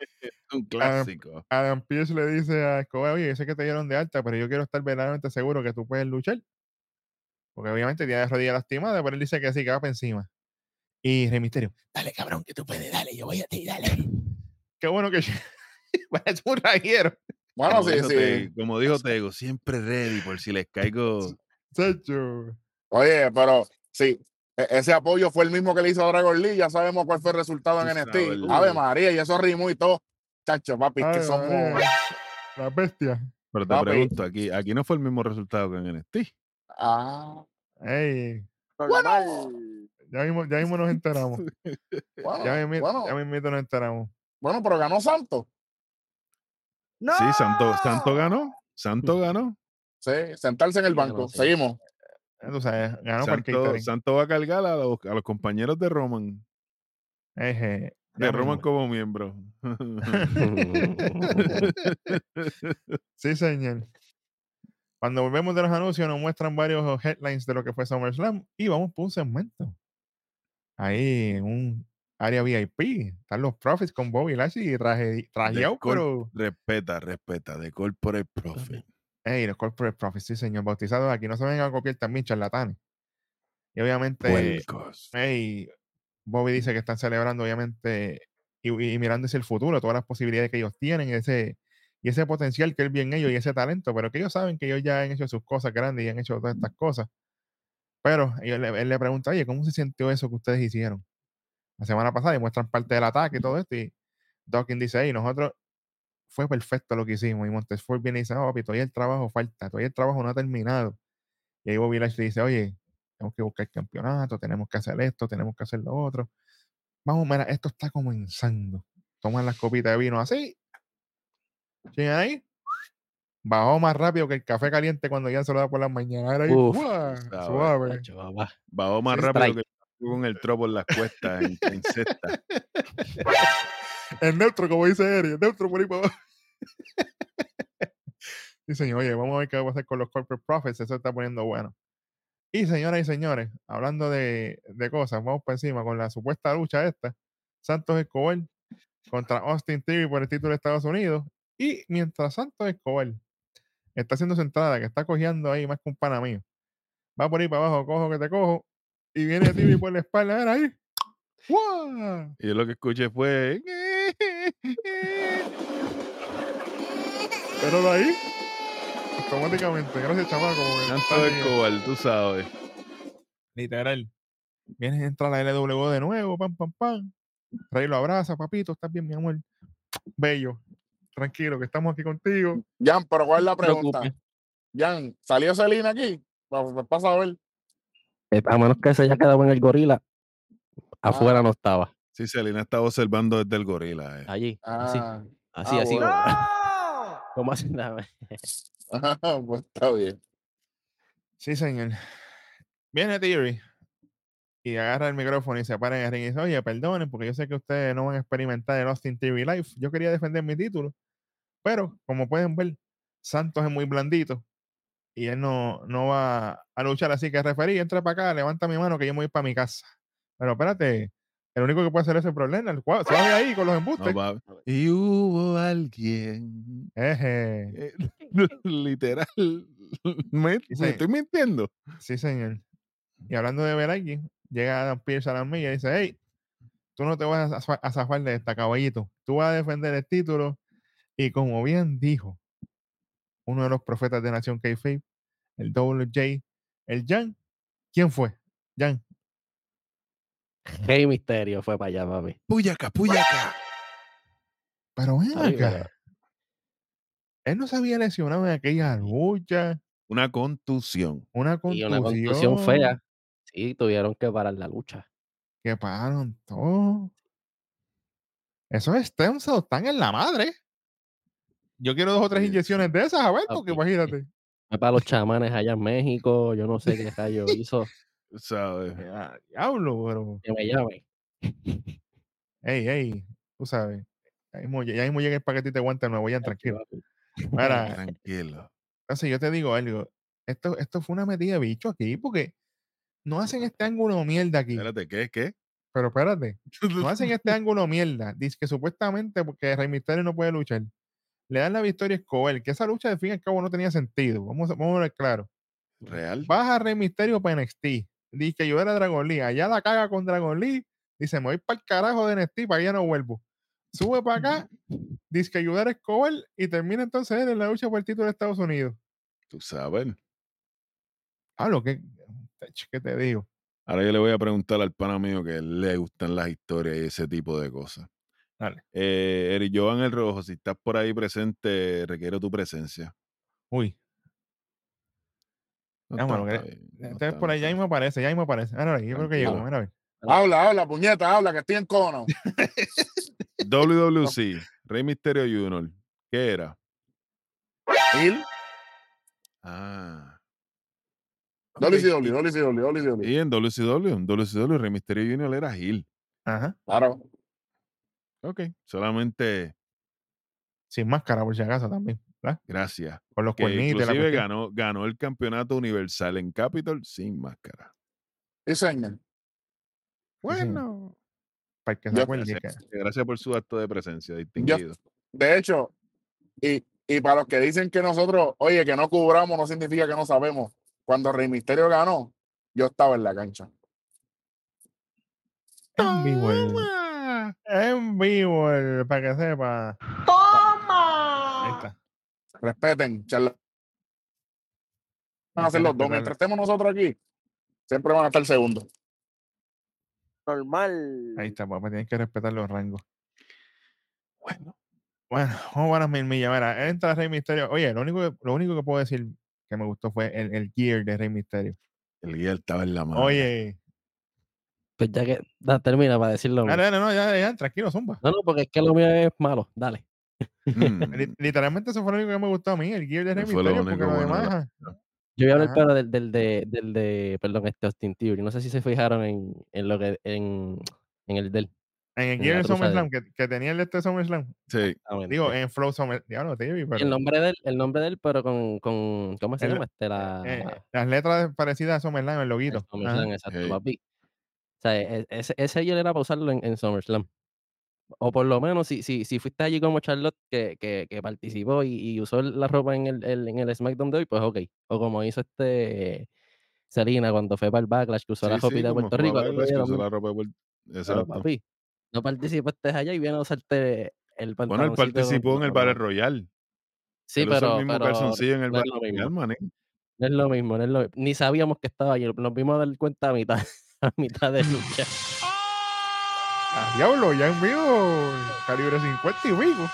Un clásico. Adam Pierce le dice a Escobar, oye, yo sé que te dieron de alta, pero yo quiero estar verdaderamente seguro que tú puedes luchar. Porque obviamente tiene la rodilla lastimada, pero él dice que sí, que va para encima. Y Rey Misterio, dale cabrón, que tú puedes, dale, yo voy a ti, dale. Qué bueno que parece un rayero. Bueno, como, sí, sí. Te- como dijo Tego, siempre ready por si les caigo. Chacho. Oye, pero sí, e- ese apoyo fue el mismo que le hizo a Dragon Lee. Ya sabemos cuál fue el resultado en NXT. sabes, Ave. María, y eso rimó y todo. Chacho, papi, es que somos. María, La bestia. Pero te Papi. pregunto, aquí, aquí no fue el mismo resultado que en NXT. Ah, Ey, Normal. ya mismo, ya mismo nos enteramos. bueno, Ya mismo, bueno, ya mismito nos enteramos. bueno, pero ganó Santos. ¡No! Sí, Santo, Santo ganó. Santo ganó. Sí, sentarse en el banco. Seguimos. Ganó por Santo, va a cargar a los, a los compañeros de Roman. Eje, De Roman mismo. como miembro. Sí, señor. Cuando volvemos de los anuncios, nos muestran varios headlines de lo que fue SummerSlam y vamos por un segmento. Ahí, un área VIP. Están los Profits con Bobby Lashley y traje, trajeado, pero respeta, respeta. De Corporate Profit. Ey, los corporate profits, sí, señor. Bautizados aquí no se vengan a copiar también charlatanes. Y obviamente, ey, Bobby dice que están celebrando, obviamente, y, y mirando hacia el futuro, todas las posibilidades que ellos tienen, ese, y ese potencial que él ve en ellos y ese talento, pero que ellos saben que ellos ya han hecho sus cosas grandes y han hecho todas estas cosas. Pero le- él le pregunta, oye, ¿cómo se sintió eso que ustedes hicieron? La semana pasada y muestran parte del ataque y todo esto. Y Dawkins dice, hey, nosotros fue perfecto lo que hicimos. Y Montesfort viene y dice, no, papi, todavía el trabajo falta, todavía el trabajo no ha terminado. Y ahí Bobby Lashley dice, oye, tenemos que buscar el campeonato, tenemos que hacer esto, tenemos que hacer lo otro. Vamos, mira, esto está comenzando. Toman las copitas de vino así. ¿Siguen ahí? Bajó más rápido que el café caliente cuando ya se lo da por las mañanas. Era ahí, Uf, suave. Bajó más Sí, rápido que el con el tropo en las cuestas en, en. El neutro, como dice Eri, el neutro por ahí para abajo. Señor, oye, vamos a ver qué va a pasar con los corporate profits, eso está poniendo bueno. Y señoras y señores, hablando de, de cosas, vamos por encima con la supuesta lucha esta. Santos Escobar contra Austin Theory por el título de Estados Unidos. Y mientras Santos Escobar está haciendo su entrada, que está cojeando ahí más que un pana mío, va por ahí para abajo, cojo que te cojo, y viene Theory por la espalda, a ver ahí. ¡Guau! Y yo lo que escuché fue. Pero de ahí, automáticamente, gracias Santo está bien. Escobar, tú sabes. Literal. Vienes a entrar a la LW de nuevo, pam, pam, pam. Rey lo abraza, papito, estás bien, mi amor. Bello. Tranquilo, que estamos aquí contigo. Jan, pero ¿cuál es la pregunta? Jan, ¿salió Celina aquí? Pa- pa- Pasa a ver. Eh, A menos que se haya quedado en el gorila, afuera no estaba. Sí, Selena estaba observando desde el gorila. eh. Allí, así, Ah, así, ah, así. bueno. ¡No! ¿Cómo así? Dame. pues está bien. Sí, señor. Viene Theory y agarra el micrófono y se para en el ring y dice, oye, perdonen, porque yo sé que ustedes no van a experimentar el Austin TV Life. Yo quería defender mi título, pero como pueden ver, Santos es muy blandito y él no, no va a luchar. Así que referí, entra para acá, levanta mi mano que yo me voy para mi casa. Pero espérate, el único que puede hacer eso es problema. El cual, se va ahí con los embustes. No, Y hubo alguien. Eje. literal. Me, Sí, sí. me estoy mintiendo. Sí, señor. Y hablando de ver a alguien, llega Adam Pierce a la milla y dice, hey, tú no te vas a, zafa- a zafar de esta, caballito. Tú vas a defender el título. Y como bien dijo uno de los profetas de Nación Kayfabe, el WJ, el Jan, ¿quién fue? Jan. Rey Misterio fue para allá, papi. Puyaca, puyaca. Pero ven acá. Él no se había lesionado en aquella lucha. Una contusión. Una Y contusión. una contusión fea. Sí, tuvieron que parar la lucha. Que pararon todo. Esos stem cells están en la madre. Yo quiero dos o tres inyecciones de esas, a ver, porque imagínate. Para los chamanes allá en México. Yo no sé qué rayo hizo. ¿Sabes? Ah, Diablo, pero. Que me llamen. Ey, ey, tú sabes. Ya mismo, ya mismo llega el paquetito de guantes nuevo, ya tranquilo. papi. Mira, Tranquilo. entonces yo te digo algo. Esto, esto fue una metida de bicho aquí, porque no hacen este ángulo mierda aquí. Espérate, ¿qué? ¿Qué? Pero espérate, no hacen este ángulo mierda. Dice que supuestamente porque Rey Mysterio no puede luchar. Le dan la victoria a Escobar, que esa lucha de fin y al cabo no tenía sentido. Vamos, a- vamos a ver claro. ¿Real? Baja Rey Misterio para NXT. Dice que yo era Dragon Lee. Allá la caga con Dragon Lee. Dice, me voy para el carajo de NXT, para allá no vuelvo. Sube para acá. Dice que ayudar a Escobar y termina entonces él en la lucha por el título de Estados Unidos. Tú sabes. Hablo, ¿qué, ¿qué te digo? Ahora yo le voy a preguntar al pana mío que le gustan las historias y ese tipo de cosas. Dale. Eh, Eric Jovan el Rojo, si estás por ahí presente, requiero tu presencia. Uy, No bueno, bien, no entonces está, por ahí ya mismo aparece, ya mismo aparece. No, yo creo que llegó. Mira, a ver. Habla, habla, puñeta, habla, que estoy en cono. WWC, Rey Misterio Jr. ¿Qué era? Gil, Ah. WCW, WCW, WCW. Y en WCW, en WCW, Rey Misterio Jr. era Gil. Ajá. Claro. Ok, solamente Sin máscara, por si acaso también. ¿verdad? gracias. Con los Que cuernitos. la inclusive cuestión. ganó, ganó el campeonato universal en Capitol sin máscara. Señor. Sí, Bueno. Para el que se Yo- acuerde Gracias, por su acto de presencia, distinguido. De hecho, y Y para los que dicen que nosotros, oye, que no cubramos, no significa que no sabemos. Cuando Rey Misterio ganó, yo estaba en la cancha. En vivo, en vivo, el- para que sepa. Ahí ¡Toma! está. Respeten, charla. Van a ser los dos. Mientras estemos nosotros aquí, siempre van a estar segundos. Normal. Ahí está, papá. Tienes que respetar los rangos. Bueno, Bueno, vamos a las mil millas. Mira, entra Rey Misterio. Oye, lo único, que, lo único que puedo decir que me gustó fue el, el gear de Rey Misterio. el guía estaba en la mano. Oye, Pues ya que da, termina para decirlo. no, no, no, ya, ya, tranquilo, zumba. No, no, porque es que lo mío es malo. Dale. Mm, Li- Literalmente eso fue lo único que me gustó a mí, el gear de Rey Misterio, porque único lo demás. Yo voy a hablar pero del, del, de, del de, perdón, este Austin Theory. No sé si se fijaron en, en lo que, en, en el del. en el gear SummerSlam, que, que tenía el de este SummerSlam, sí, digo, en Flow Summer, diablo, Theory, pero El nombre del, el nombre del, pero con, con ¿cómo se El- llama? Este, la, eh, eh, las letras parecidas a SummerSlam, el el loguito. SummerSlam, exacto, Hey. papi. O sea, e- ese, ese yo era para usarlo en, en SummerSlam. O por lo menos, si, si, si fuiste allí como Charlotte, que, que, que participó y, y usó la ropa en el, el- en el SmackDown de hoy, pues ok. O como hizo este Selena cuando fue para el Backlash, que usó la sí, sí, ropita de Puerto Rico. Backlash, también. la ropa de Puerto- Pero, Exacto. papi, no participaste allá y viene a usarte el Bueno, él con- participó en el Battle Royale. Sí, Él usó pero, el mismo pero calzoncillo en el no Battle mismo. No es lo mismo, no es lo mi- Ni sabíamos que estaba allí. Nos vimos a dar cuenta a mitad, a mitad de lucha. Ah, diablo, ya en vivo, calibre 50 y vivo.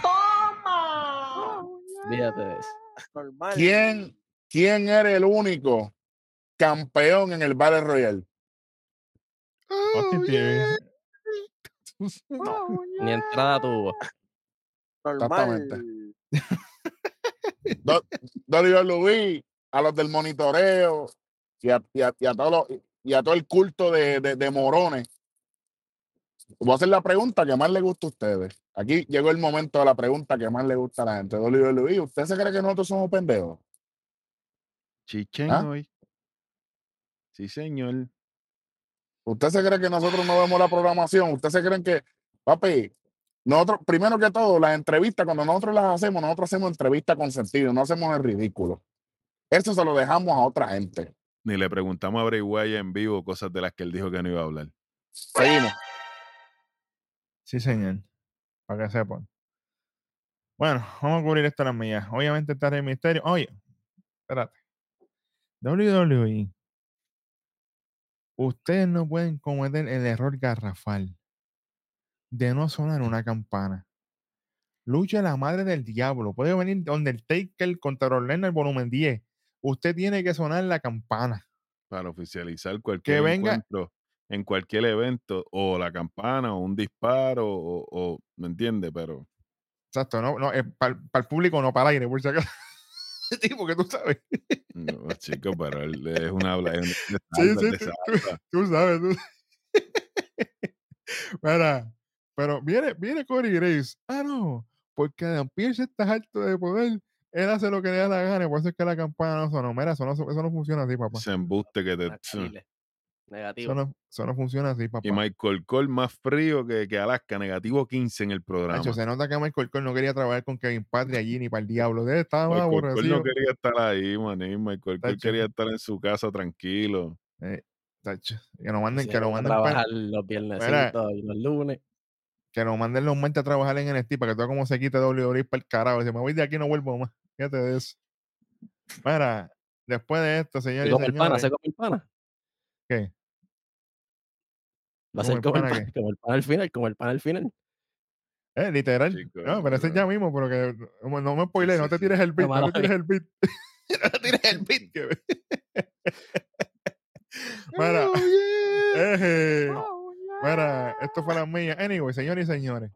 ¡Toma! Fíjate de eso. Normal. ¿Quién, quién era el único campeón en el Battle Royale? Austin Theory. Ni entrada tuvo. Normal. Exactamente. Do- WWE, a los del monitoreo y a, y a- y a y todo el culto de, de- de morones. Voy a hacer la pregunta que más le gusta a ustedes. Aquí llegó el momento de la pregunta que más le gusta a la gente. WWE, ¿usted se cree que nosotros somos pendejos? Chichen ¿Ah? hoy. Sí, señor. ¿Usted se cree que nosotros no vemos la programación? ¿Usted se cree que, papi, nosotros, primero que todo, las entrevistas, cuando nosotros las hacemos, nosotros hacemos entrevistas con sentido, no hacemos el ridículo. Eso se lo dejamos a otra gente. Ni le preguntamos a Bray Wyatt en vivo cosas de las que él dijo que no iba a hablar. Seguimos. Sí, señor. Para que sepan. Bueno, vamos a cubrir esta las mías. Obviamente está Rey Misterio. Oye, espérate. WWE. Ustedes no pueden cometer el error garrafal de no sonar una campana. Lucha la madre del diablo. Puede venir donde el Taker contra Brock Lesnar volumen 10. Usted tiene que sonar la campana. Para oficializar cualquier venga- encuentro en cualquier evento, o la campana, o un disparo, o, o- ¿me entiende? Pero Exacto, no, no, para el público, no para el aire, por si acaso. Sí, porque tú sabes. no, chico, pero es una habla, Sí, sí, tú-. Tú sabes, tú. Mira, pero viene, viene Corey Graves. Ah, no, porque Adam Pierce está harto de poder. Él hace lo que le da la gana, por eso es que la campana no sonó. Mira, eso no, eso no funciona así, papá. Ese embuste que te... Negativo. Eso no, eso no funciona así, papá. Y Michael Cole más frío que, que Alaska, negativo 15 en el programa. Se nota que Michael Cole no quería trabajar con Kevin Patri allí ni para el diablo. De él estaba más Michael Cole no quería estar ahí, manín. Michael Cole Tacho. quería estar en su casa tranquilo. Eh, tacho, que lo manden, Sí, que manden para- trabajar los viernesitos y los lunes. que lo manden los martes a trabajar en NXT para que todo como se quite WWE para el carajo. Dice, me voy de aquí no vuelvo más. Fíjate de eso. Mira, después de esto, Se señores y come el pana, se come el pana. ¿Qué? Va a ¿Cómo ser como el, qué? como pana al final, como el pana al final. Eh, literal. Chico, no, pero ese es ya mismo, pero que no, me spoilees, Sí, no te tires el beat, no te tires el beat. no te tires el beat. Que... Mira, Oh. Mira, esto fue la mía. Anyway, señores y señores.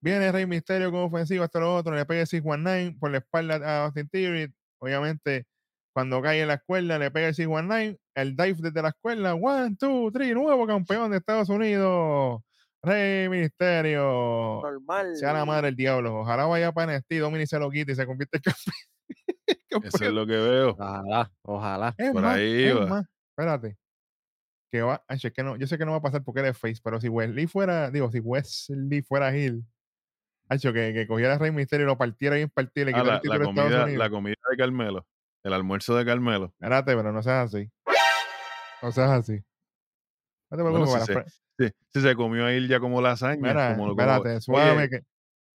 Viene Rey Misterio con ofensiva hasta lo otro, le pega el 619 por la espalda a Austin Theory. Obviamente, cuando cae en la escuela, le pega el 619, el dive desde la escuela. One, two, three, nuevo campeón de Estados Unidos. Rey Misterio. Normal. Sea la madre del diablo. Ojalá vaya para NXT, Dominic se lo quite y se convierte en campeón. Eso es lo que veo. Ojalá, ojalá. Es por más, ahí es va. más, espérate. que va, ay, es que no, yo sé que no va a pasar porque él es face, pero si Wesley fuera, digo, si Wesley fuera Hill, hecho que, que cogiera a Rey Misterio y lo partiera y le Ah, quitara la, el título la de Estados comida, Unidos. la comida de Carmelo. El almuerzo de Carmelo. Espérate, pero no seas así. No seas así. No te Bueno, preocupes, si para se, si, si se comió a Ilja como lasaña. Mira, como, como- espérate, suave oye, que.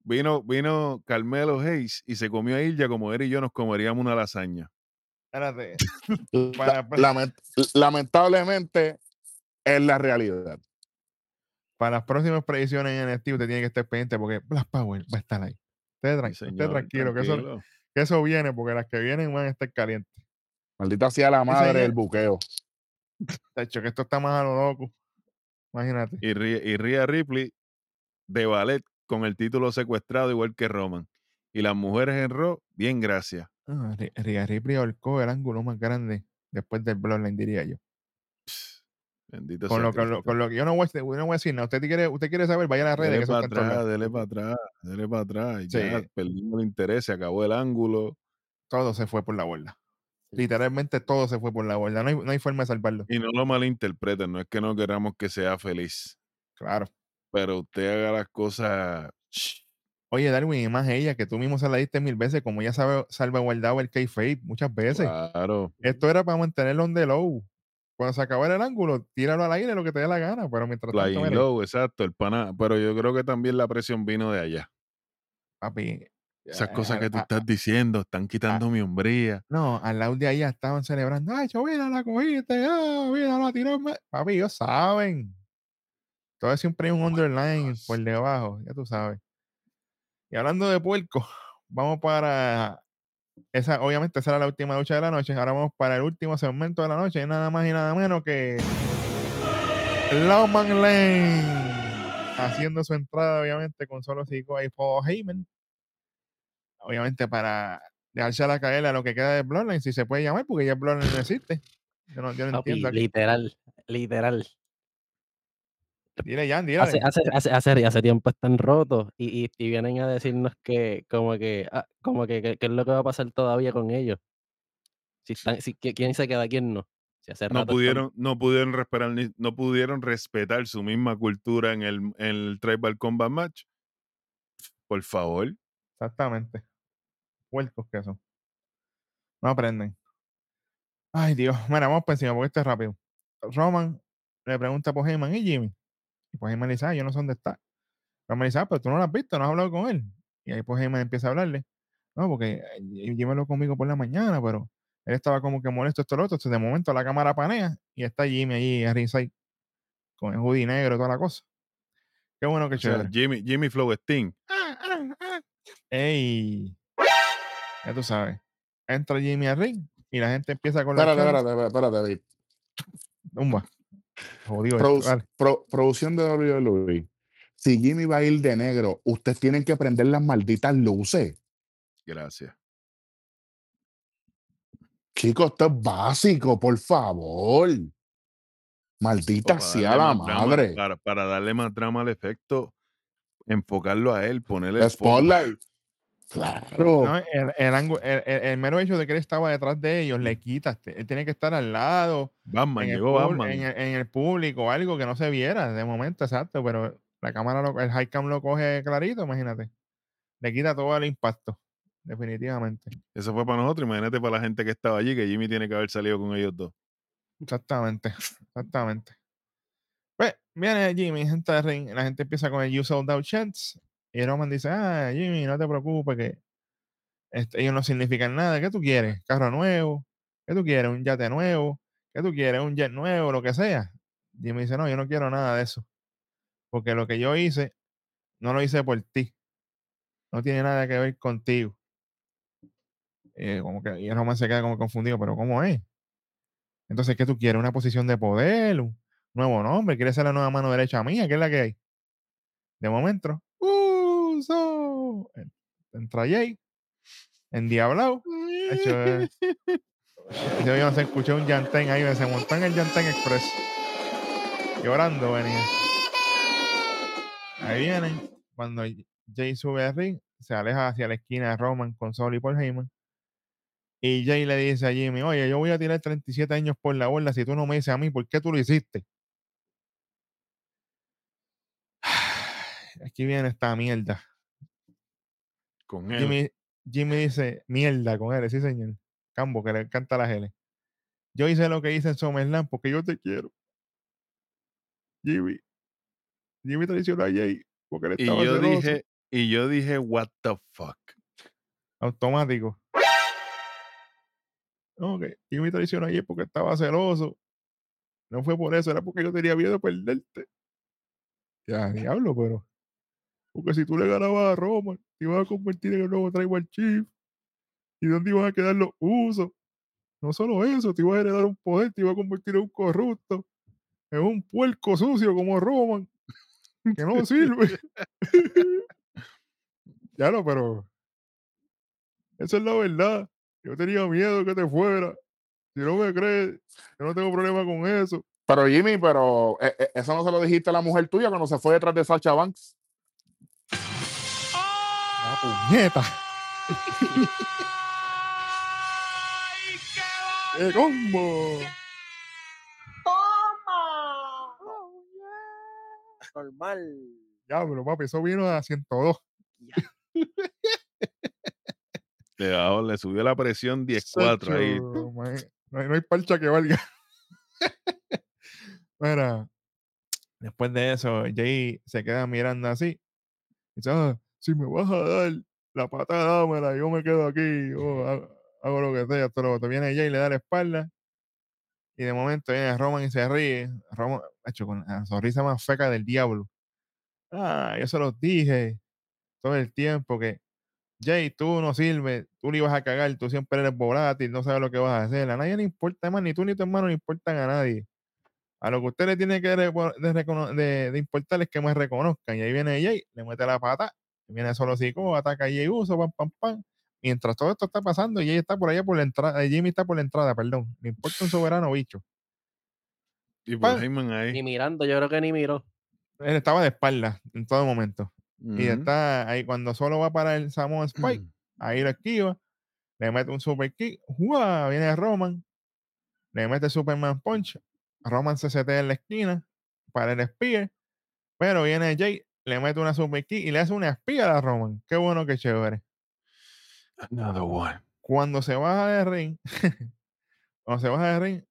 vino, vino Carmelo Hayes y se comió a Ilja como él y yo nos comeríamos una lasaña. Espérate. La- Para, lament- lamentablemente es la realidad. Para las próximas predicciones en NXT usted tiene que estar pendiente porque Black Power va a estar ahí. Usted, tranquilo, Que, eso, tranquilo. que eso viene porque las que vienen van a estar calientes. Maldita sea la madre del buqueo. De hecho, que esto está más a lo loco. Imagínate. Y, y Rhea Ripley de ballet con el título secuestrado igual que Roman. Y las mujeres en Raw, bien gracias. Ah, Rhea Ripley ahorcó el ángulo más grande después del Bloodline, diría yo. Bendito Con sea lo, que, lo- con lo que yo no voy, yo no voy a decir nada. Usted quiere, usted quiere saber, vaya a las redes. Dele para atrás, dele para atrás, dele para atrás. Ya Sí. perdimos el interés, se acabó el ángulo. Todo se fue por la borda. Literalmente todo se fue por la borda. No hay, no hay forma de salvarlo. Y no lo malinterpreten, no es que no queramos que sea feliz, Claro. pero usted haga las cosas. Oye, Darwin, y más ella, que tú mismo se la diste mil veces, como ya sabe, salvaguardado el kayfabe muchas veces. Claro. Esto era para mantenerlo on the low. Cuando se acabara el ángulo, tíralo al aire lo que te dé la gana, pero mientras tanto, Flying low, exacto, el pana. Pero yo creo que también la presión vino de allá. papi, Esas eh, cosas que tú a- estás diciendo están quitando mi hombría. No, al lado de ya estaban celebrando. ¡Ay, mira, la cogiste! ¡Ah, mira, la tiró! en ma-". Papi, ellos saben. Todo siempre hay un underline por debajo, ya tú sabes. Y hablando de puerco, vamos para esa, obviamente esa era la última lucha de la noche. Ahora vamos para el último segmento de la noche, y nada más y nada menos que Lawman Lane haciendo su entrada, obviamente, con solo cinco y Paul Heyman. Obviamente para dejarse a la caer a lo que queda de Bloodline, si se puede llamar, porque ya Bloodline no existe. Yo no, yo no Papi, entiendo. literal, literal. Dile, Jan, dile. Hace, hace, hace, hace, hace tiempo están rotos y, y, y vienen a decirnos que como que, ah, como que, que, que es lo que va a pasar todavía con ellos. Si están, si, ¿Quién se queda, quién no? Si hace No están- pudieron, no pudieron respetar, ni- no pudieron respetar su misma cultura en el, en el Tribal Combat Match. Por favor. Exactamente. Puercos que son. No aprenden. Ay, Dios. Mira, vamos por encima porque esto es rápido. Roman le pregunta por Heyman y Jimmy. Y pues Heyman le dice, ah, yo no sé dónde está. Roman le dice, ah, pero tú no lo has visto, no has hablado con él. Y ahí pues Heyman empieza a hablarle. No, porque eh, Jimmy habló conmigo por la mañana, pero él estaba como que molesto esto lo otro. Entonces, de momento la cámara panea y está Jimmy allí a ringside con el hoodie negro y toda la cosa. Qué bueno que O sea, chévere. Jimmy, Jimmy Flow Sting. Ey. Ya tú sabes. Entra Jimmy al ring y la gente empieza con la Espérate, espérate, espérate, David. Tumba. Jodido esto, Produc- dale. pro- producción de WWE. Si Jimmy va a ir de negro, ustedes tienen que prender las malditas luces. Gracias. Chicos, esto es básico, por favor. Maldita sea la drama- madre. para, para darle más drama al efecto, enfocarlo a él, ponerle. Spotlight. Claro. No, el, el, ángulo- el- el- el mero hecho de que él estaba detrás de ellos le quita. Él tiene que estar al lado, Batman, en el, llegó Batman. en, el, en el público, algo que no se viera de momento, exacto. Pero la cámara, lo- el high cam lo coge clarito, imagínate. Le quita todo el impacto, definitivamente. Eso fue para nosotros. Imagínate para la gente que estaba allí, que Jimmy tiene que haber salido con ellos dos. Exactamente, exactamente. Pues viene Jimmy, gente de ring, la gente empieza con el You Sold Out Chance. Y Roman dice, ah, Jimmy, no te preocupes, que este, ellos no significan nada. ¿Qué tú quieres? ¿Carro nuevo? ¿Qué tú quieres? ¿Un yate nuevo? ¿Qué tú quieres? ¿Un jet nuevo? Lo que sea. Jimmy dice, no, yo no quiero nada de eso. Porque lo que yo hice, no lo hice por ti. No tiene nada que ver contigo. Eh, como que, y Roman se queda como confundido, pero ¿cómo es? Entonces, ¿qué tú quieres? ¿Una posición de poder? ¿Un nuevo nombre? ¿Quieres ser la nueva mano derecha mía? ¿Qué es la que hay? De momento, Entra Jay, endiablado. Hecho, eh, yo, yo no sé, escuché un Yantén ahí, se montó en el Yantén Express. Llorando venía. Ahí vienen. Cuando Jay sube al ring, se aleja hacia la esquina de Roman con Sol y Paul Heyman. Y Jay le dice a Jimmy, oye, yo voy a tirar 37 años por la borda si tú no me dices a mí por qué tú lo hiciste. Aquí viene esta mierda. Con él. Jimmy, Jimmy dice, mierda con él, sí señor. Cambo, que le encanta la L. Yo hice lo que hice en Summerland porque yo te quiero. Jimmy. Jimmy traicionó a Jay porque y estaba yo celoso. dije, y yo dije, what the fuck. automático. Ok, Jimmy traicionó a Jay porque estaba celoso. No fue por eso, era porque yo tenía miedo de perderte. Ya, diablo, pero. Porque si tú le ganabas a Roman, te ibas a convertir en el nuevo Tribal Chief. ¿Y dónde iban a quedar los usos? No solo eso, te ibas a heredar un poder, te ibas a convertir en un corrupto, en un puerco sucio como Roman, que no sirve. ya no, pero. Esa es la verdad. Yo tenía miedo que te fuera. Si no me crees, yo no tengo problema con eso. Pero Jimmy, pero eh, eh, eso no se lo dijiste a la mujer tuya cuando se fue detrás de Sacha Banks. ¡La puñeta! ¡Qué combo! Toma. Normal. Diablo, papi, eso vino a 102. Le, bajó- le subió la presión 10-4 ahí. No hay, no hay parcha que valga. Mira, después de eso, Jay se queda mirando así. Y dice, "Ah, si me vas a dar la patada, dámela, yo me quedo aquí, yo hago, lo que sea. Todo te viene Jay, le da la espalda. Y de momento viene Roman y se ríe. Roman, hecho, con la sonrisa más feca del diablo. Ah, yo se los dije todo el tiempo que Jay, tú no sirves, tú le ibas a cagar, tú siempre eres volátil, no sabes lo que vas a hacer. A nadie le importa más, ni tú ni tu hermano le importan a nadie. A lo que usted le tiene que de, de- de importar es que me reconozcan. Y ahí viene Jay, le mete la pata, viene solo psico, ataca a Jay Uso, pam, pam, pam. Mientras todo esto está pasando, Jay está por allá por la entrada, eh, Jimmy está por la entrada, perdón. Le importa un soberano bicho. Y por. Heyman ahí. Ni mirando, yo creo que ni miró. Él estaba de espalda en todo momento. Y está ahí cuando solo va para el Samoan Spike, ahí lo esquiva, le mete un super kick, ¡guau! viene Roman, le mete Superman Punch, Roman se setea en la esquina para el spear, pero viene Jay, le mete una super kick y le hace una spear a Roman. Qué bueno, qué chévere. Another one. Cuando se baja del ring, cuando se baja del ring,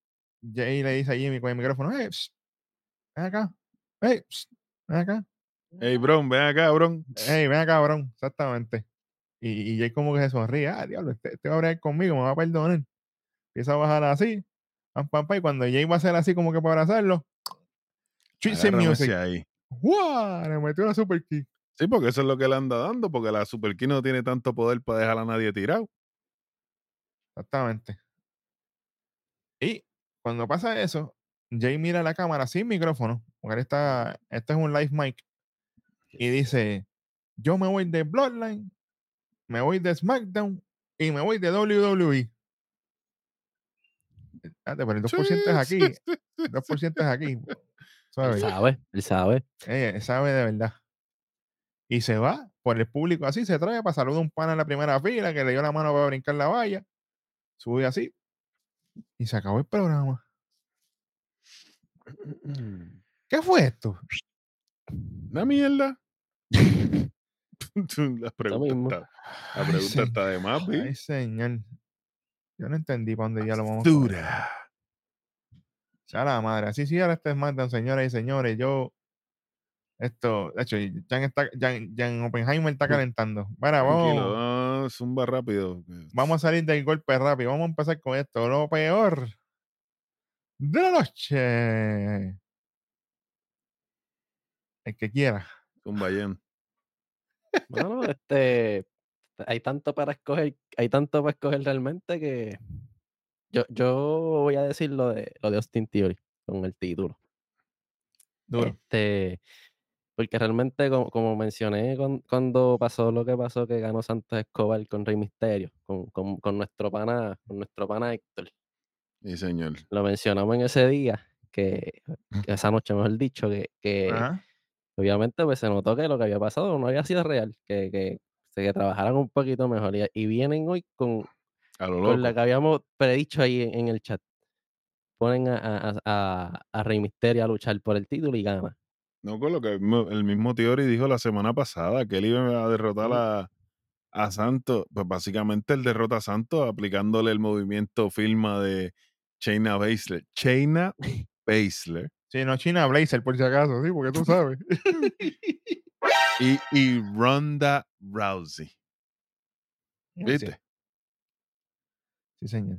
Jay le dice a Jimmy con el micrófono, hey, psst, ven acá, hey, psst, ven acá. Hey, Bron, ven acá, Bron. Ey, ven acá, cabrón, exactamente. Y, y Jay como que se sonríe, ah, diablo, este, este va a bregar conmigo, me va a perdonar. Empieza a bajar así, pam, pam, pam, y cuando Jay va a hacer así como que para abrazarlo, Music, ahí. ¡Guau! Le metió una super kick. Sí, porque eso es lo que le anda dando, porque la Super King no tiene tanto poder para dejar a nadie tirado. Exactamente. Y cuando pasa eso, Jay mira la cámara sin micrófono, porque está, este es un live mic, y dice, yo me voy de Bloodline, me voy de SmackDown y me voy de WWE. Espérate, pero el 2% es aquí, el 2% es aquí. Él ¿sabes? sabe, él sabe. Eh, sabe de verdad. Y se va por el público así, se trae para saludar a un pana en la primera fila que le dio la mano para brincar la valla. Sube así. Y se acabó el programa. ¿Qué fue esto? Una mierda. la pregunta, está, Ay, de más. Ay, señor. Yo no entendí para dónde ya lo vamos a. Dura. Ya la madre. Así sí, ahora este es SmackDown, señoras y señores. Yo. Esto, de hecho, Jan, está, Jan, Jan Oppenheimer está calentando. Bueno, Tranquilo, vamos, zumba rápido. vamos a salir del golpe rápido. Vamos a empezar con esto. Lo peor de la noche. El que quiera. Zumba Jen. Bueno, este, hay tanto para escoger, hay tanto para escoger realmente que yo, yo voy a decir lo de, lo de Austin Theory con el título. Duro. Este, porque realmente, como, como mencioné cuan- cuando pasó lo que pasó, que ganó Santos Escobar con Rey Misterio, con, con, con nuestro pana, con nuestro pana Héctor. Sí, señor. Lo mencionamos en ese día, que, que esa noche, mejor dicho, que, que obviamente pues se notó que lo que había pasado no había sido real, que, que se que trabajaran un poquito mejor. Y, y vienen hoy con, lo con la que habíamos predicho ahí en, en el chat. Ponen a, a, a- a, Rey Mysterio a luchar por el título y gana. No con lo que el mismo- Theory dijo la semana pasada, que él iba a derrotar a, a Santos. Pues básicamente él derrota a Santos aplicándole el movimiento firma de Shayna Baszler. Shayna Baszler. Sí, no China Blazer, por si acaso, sí, porque tú sabes. Y, y Ronda Rousey. ¿Viste? Sí, señor.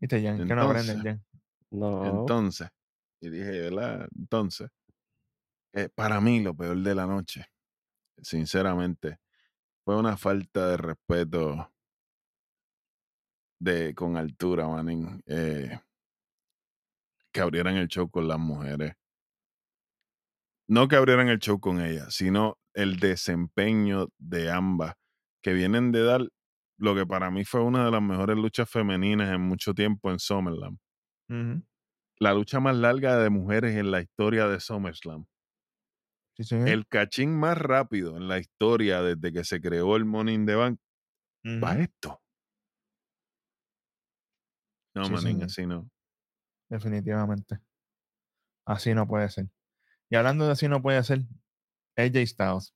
Viste, Jan, que no aprenden, Entonces, Jan. No. Entonces, y dije, ¿verdad? Entonces, eh, para mí lo peor de la noche, sinceramente, fue una falta de respeto de con altura, manín. eh, que abrieran el show con las mujeres. No que abrieran el show con ellas, sino el desempeño de ambas, que vienen de dar lo que para mí fue una de las mejores luchas femeninas en mucho tiempo en SummerSlam. La lucha más larga de mujeres en la historia de SummerSlam. Sí, señor. El cachín más rápido en la historia desde que se creó el Money in the Bank. ¿Va esto? No, Sí, manín, así no. Definitivamente. Así no puede ser. Y hablando de así no puede ser, AJ Styles.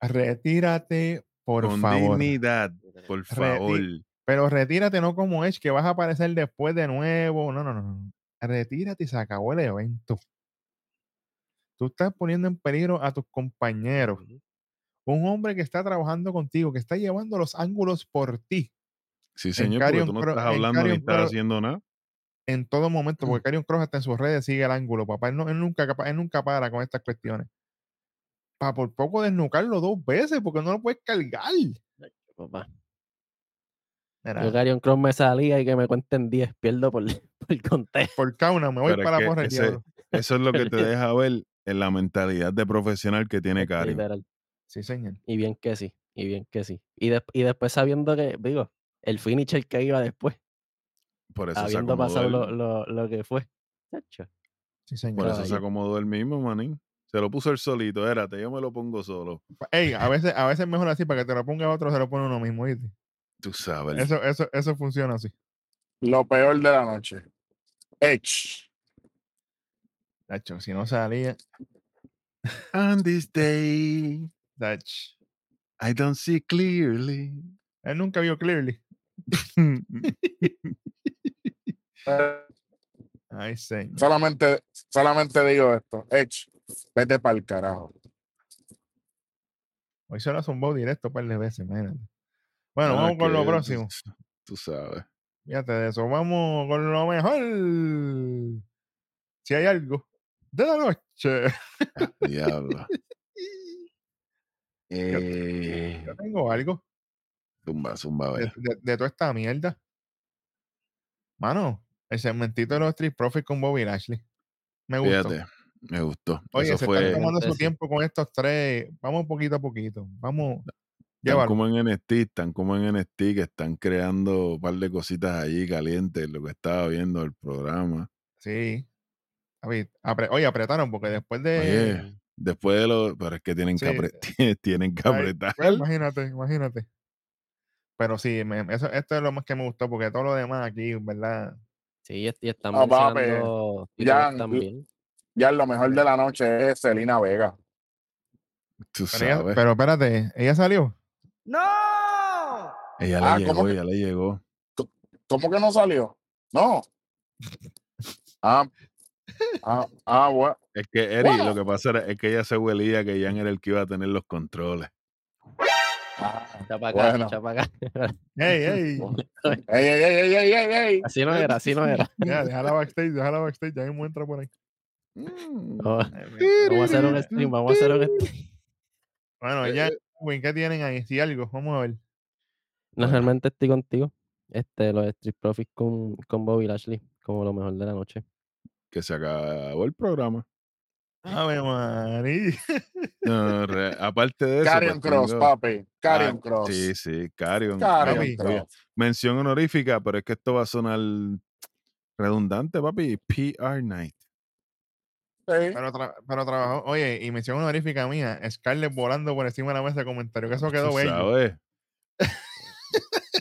Retírate, por Con favor. dignidad, por Reti- favor. Pero retírate no como Edge, que vas a aparecer después de nuevo. No, no, no. Retírate y se acabó el evento. Tú estás poniendo en peligro a tus compañeros. Un hombre que está trabajando contigo, que está llevando los ángulos por ti Sí, señor, porque tú no estás hablando ni estás haciendo nada. en todo momento, porque Carion Cross hasta en sus redes sigue el ángulo, papá. Él, no- él nunca, él nunca para con estas cuestiones. Para por poco desnucarlo dos veces, porque no lo puedes cargar. Papá. Mira, Yo Carion Cross me salía y que me cuenten 10, pierdo por, por conteo. por cauna, me voy Pero para la porra ese-. Eso es lo que te deja ver en la mentalidad de profesional que tiene Karim. Literal. Sí, señor. Y bien que sí, y bien que sí. Y, des- y después sabiendo que, digo, el finisher que iba después, Por eso se habiendo acomodó pasado lo, lo, lo que fue. Chacho, Sí, señor. Por eso se acomodó él mismo, manín. Se lo puso él solito, érate, yo me lo pongo solo. Ey, a veces, a veces es mejor así, para que te lo ponga otro, se lo pone uno mismo, ¿viste? Tú sabes. Eso, eso, eso funciona así. Lo peor de la noche. Edge. Tacho, si no salía, On this day, tach. I don't see clearly. Él nunca vio clearly. Ay, señor. solamente, solamente digo esto. Edge, vete para el carajo. Hoy se lo zumbado directo un par de veces, imagínate. Bueno, Ah, vamos con lo próximo. Tú, sabes. Fíjate de eso. Vamos con lo mejor. Si hay algo de la noche. Diablo. Eh, Yo tengo algo zumba, zumba, de, de- de toda esta mierda. Mano, el segmentito de los Street Profits con Bobby Lashley. Me gustó. Fíjate, me gustó. Oye, Eso se fue. están tomando su tiempo con estos tres. Vamos poquito a poquito. Vamos. Están como en NXT, están como en NXT, que están creando un par de cositas allí calientes, lo que estaba viendo el programa. Sí. A ver, apre- oye, apretaron porque después de. Oye, después de lo. Pero es que tienen que, Sí. apre- tienen que Ay, apretar. pues, imagínate, imagínate. Pero sí, me- eso, esto es lo más que me gustó, porque todo lo demás aquí, ¿verdad? Sí, y, están mencionando ya, títulos también. Ya lo mejor de la noche es Selena Vega. Tú Pero, ella- sabes. pero espérate, ella salió. ¡No! ella le Ah, llegó, ¿cómo que- ella le llegó. ¿Cómo que no salió? No. Ah, ah, ah, bueno. Es que Eri, Bueno. lo que pasa era, es que ella se huelía que Jan era el que iba a tener los controles. Ah, Echa para acá, bueno. para acá. ¡Ey, ey! Ey, ey, ey, ey, ey, ey, ey. Así no era, así no era. Ya, déjala backstage, déjala backstage, ya mismo entra por ahí. Mm. Oh, vamos a hacer un stream, vamos a hacer un stream. Bueno, ya, ¿qué tienen ahí? Si algo, vamos a ver. No, realmente estoy contigo. Este, los Street Profits con, con Bobby Lashley, como lo mejor de la noche. Que se acabó el programa. Ave María. No, re- aparte de eso. Karrion pues, Cross, tengo- papi. Ah, Cross. Sí, sí, Carion. Karrion Papi. Cross. Mención honorífica, pero es que esto va a sonar redundante, papi. PR Night. Pero, tra- pero trabajó, oye, y mención honorífica mía, Scarlett volando por encima de la mesa de comentario, que eso quedó bello. sabes.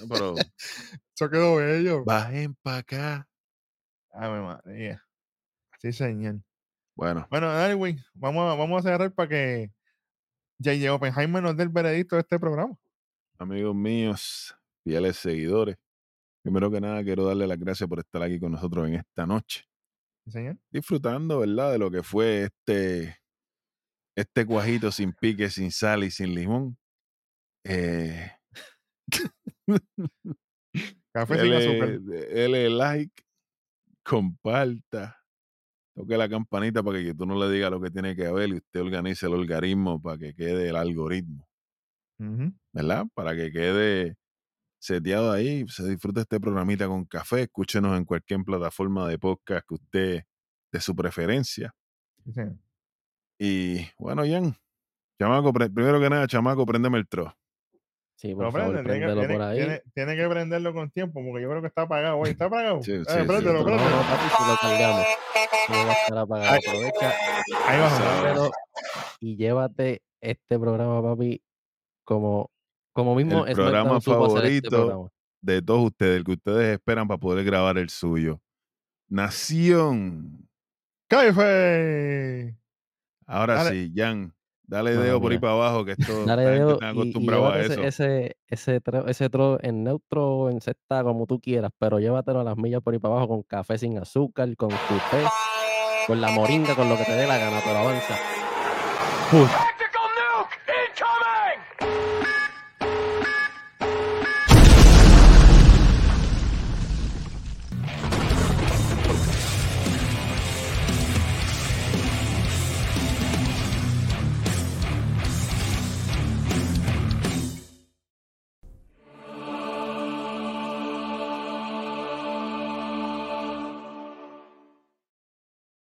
Pero Eso quedó bello. bajen para acá. Ave María. Sí, señor. Bueno, Bueno, Darwin, vamos a, vamos a cerrar para que J.J. Oppenheimer nos dé el veredicto de este programa. amigos míos, fieles seguidores, primero que nada quiero darle las gracias por estar aquí con nosotros en esta noche, señor. disfrutando, ¿verdad?, de lo que fue este, este cuajito sin pique, sin sal y sin limón. Eh, Café sin azúcar. dele, like, comparta, toque la campanita para que tú no le digas lo que tiene que ver y usted organice el algoritmo para que quede el algoritmo. ¿verdad? Para que quede seteado ahí, se disfrute este programita con café, escúchenos en cualquier plataforma de podcast que usted de su preferencia. Sí. Y bueno, Jan, chamaco, primero que nada, chamaco, préndeme el tro. Sí, por favor, prende, tiene, que, por ahí. tiene- tiene que prenderlo con tiempo, porque yo creo que está apagado. Oye, ¿está apagado? Sí, Eh, sí, sí, préndelo, sí. Préndelo. no, papi, si lo cargamos. No va a estar apagado. Aprovecha, Ahí va. préndelo y llévate este programa, papi, como, como mismo El programa este favorito. programa. De todos ustedes, el que ustedes esperan para poder grabar el suyo. Nación. ¡Café! Ahora Dale. sí, Jan, dale Mala dedo por ahí para abajo, que esto, Dale dedo está y, y a eso. ese, ese, ese, tro, ese tro en neutro o en cesta, como tú quieras, pero llévatelo a las millas por ahí para abajo con café sin azúcar, con té, con la moringa, con lo que te dé la gana, pero avanza. Push.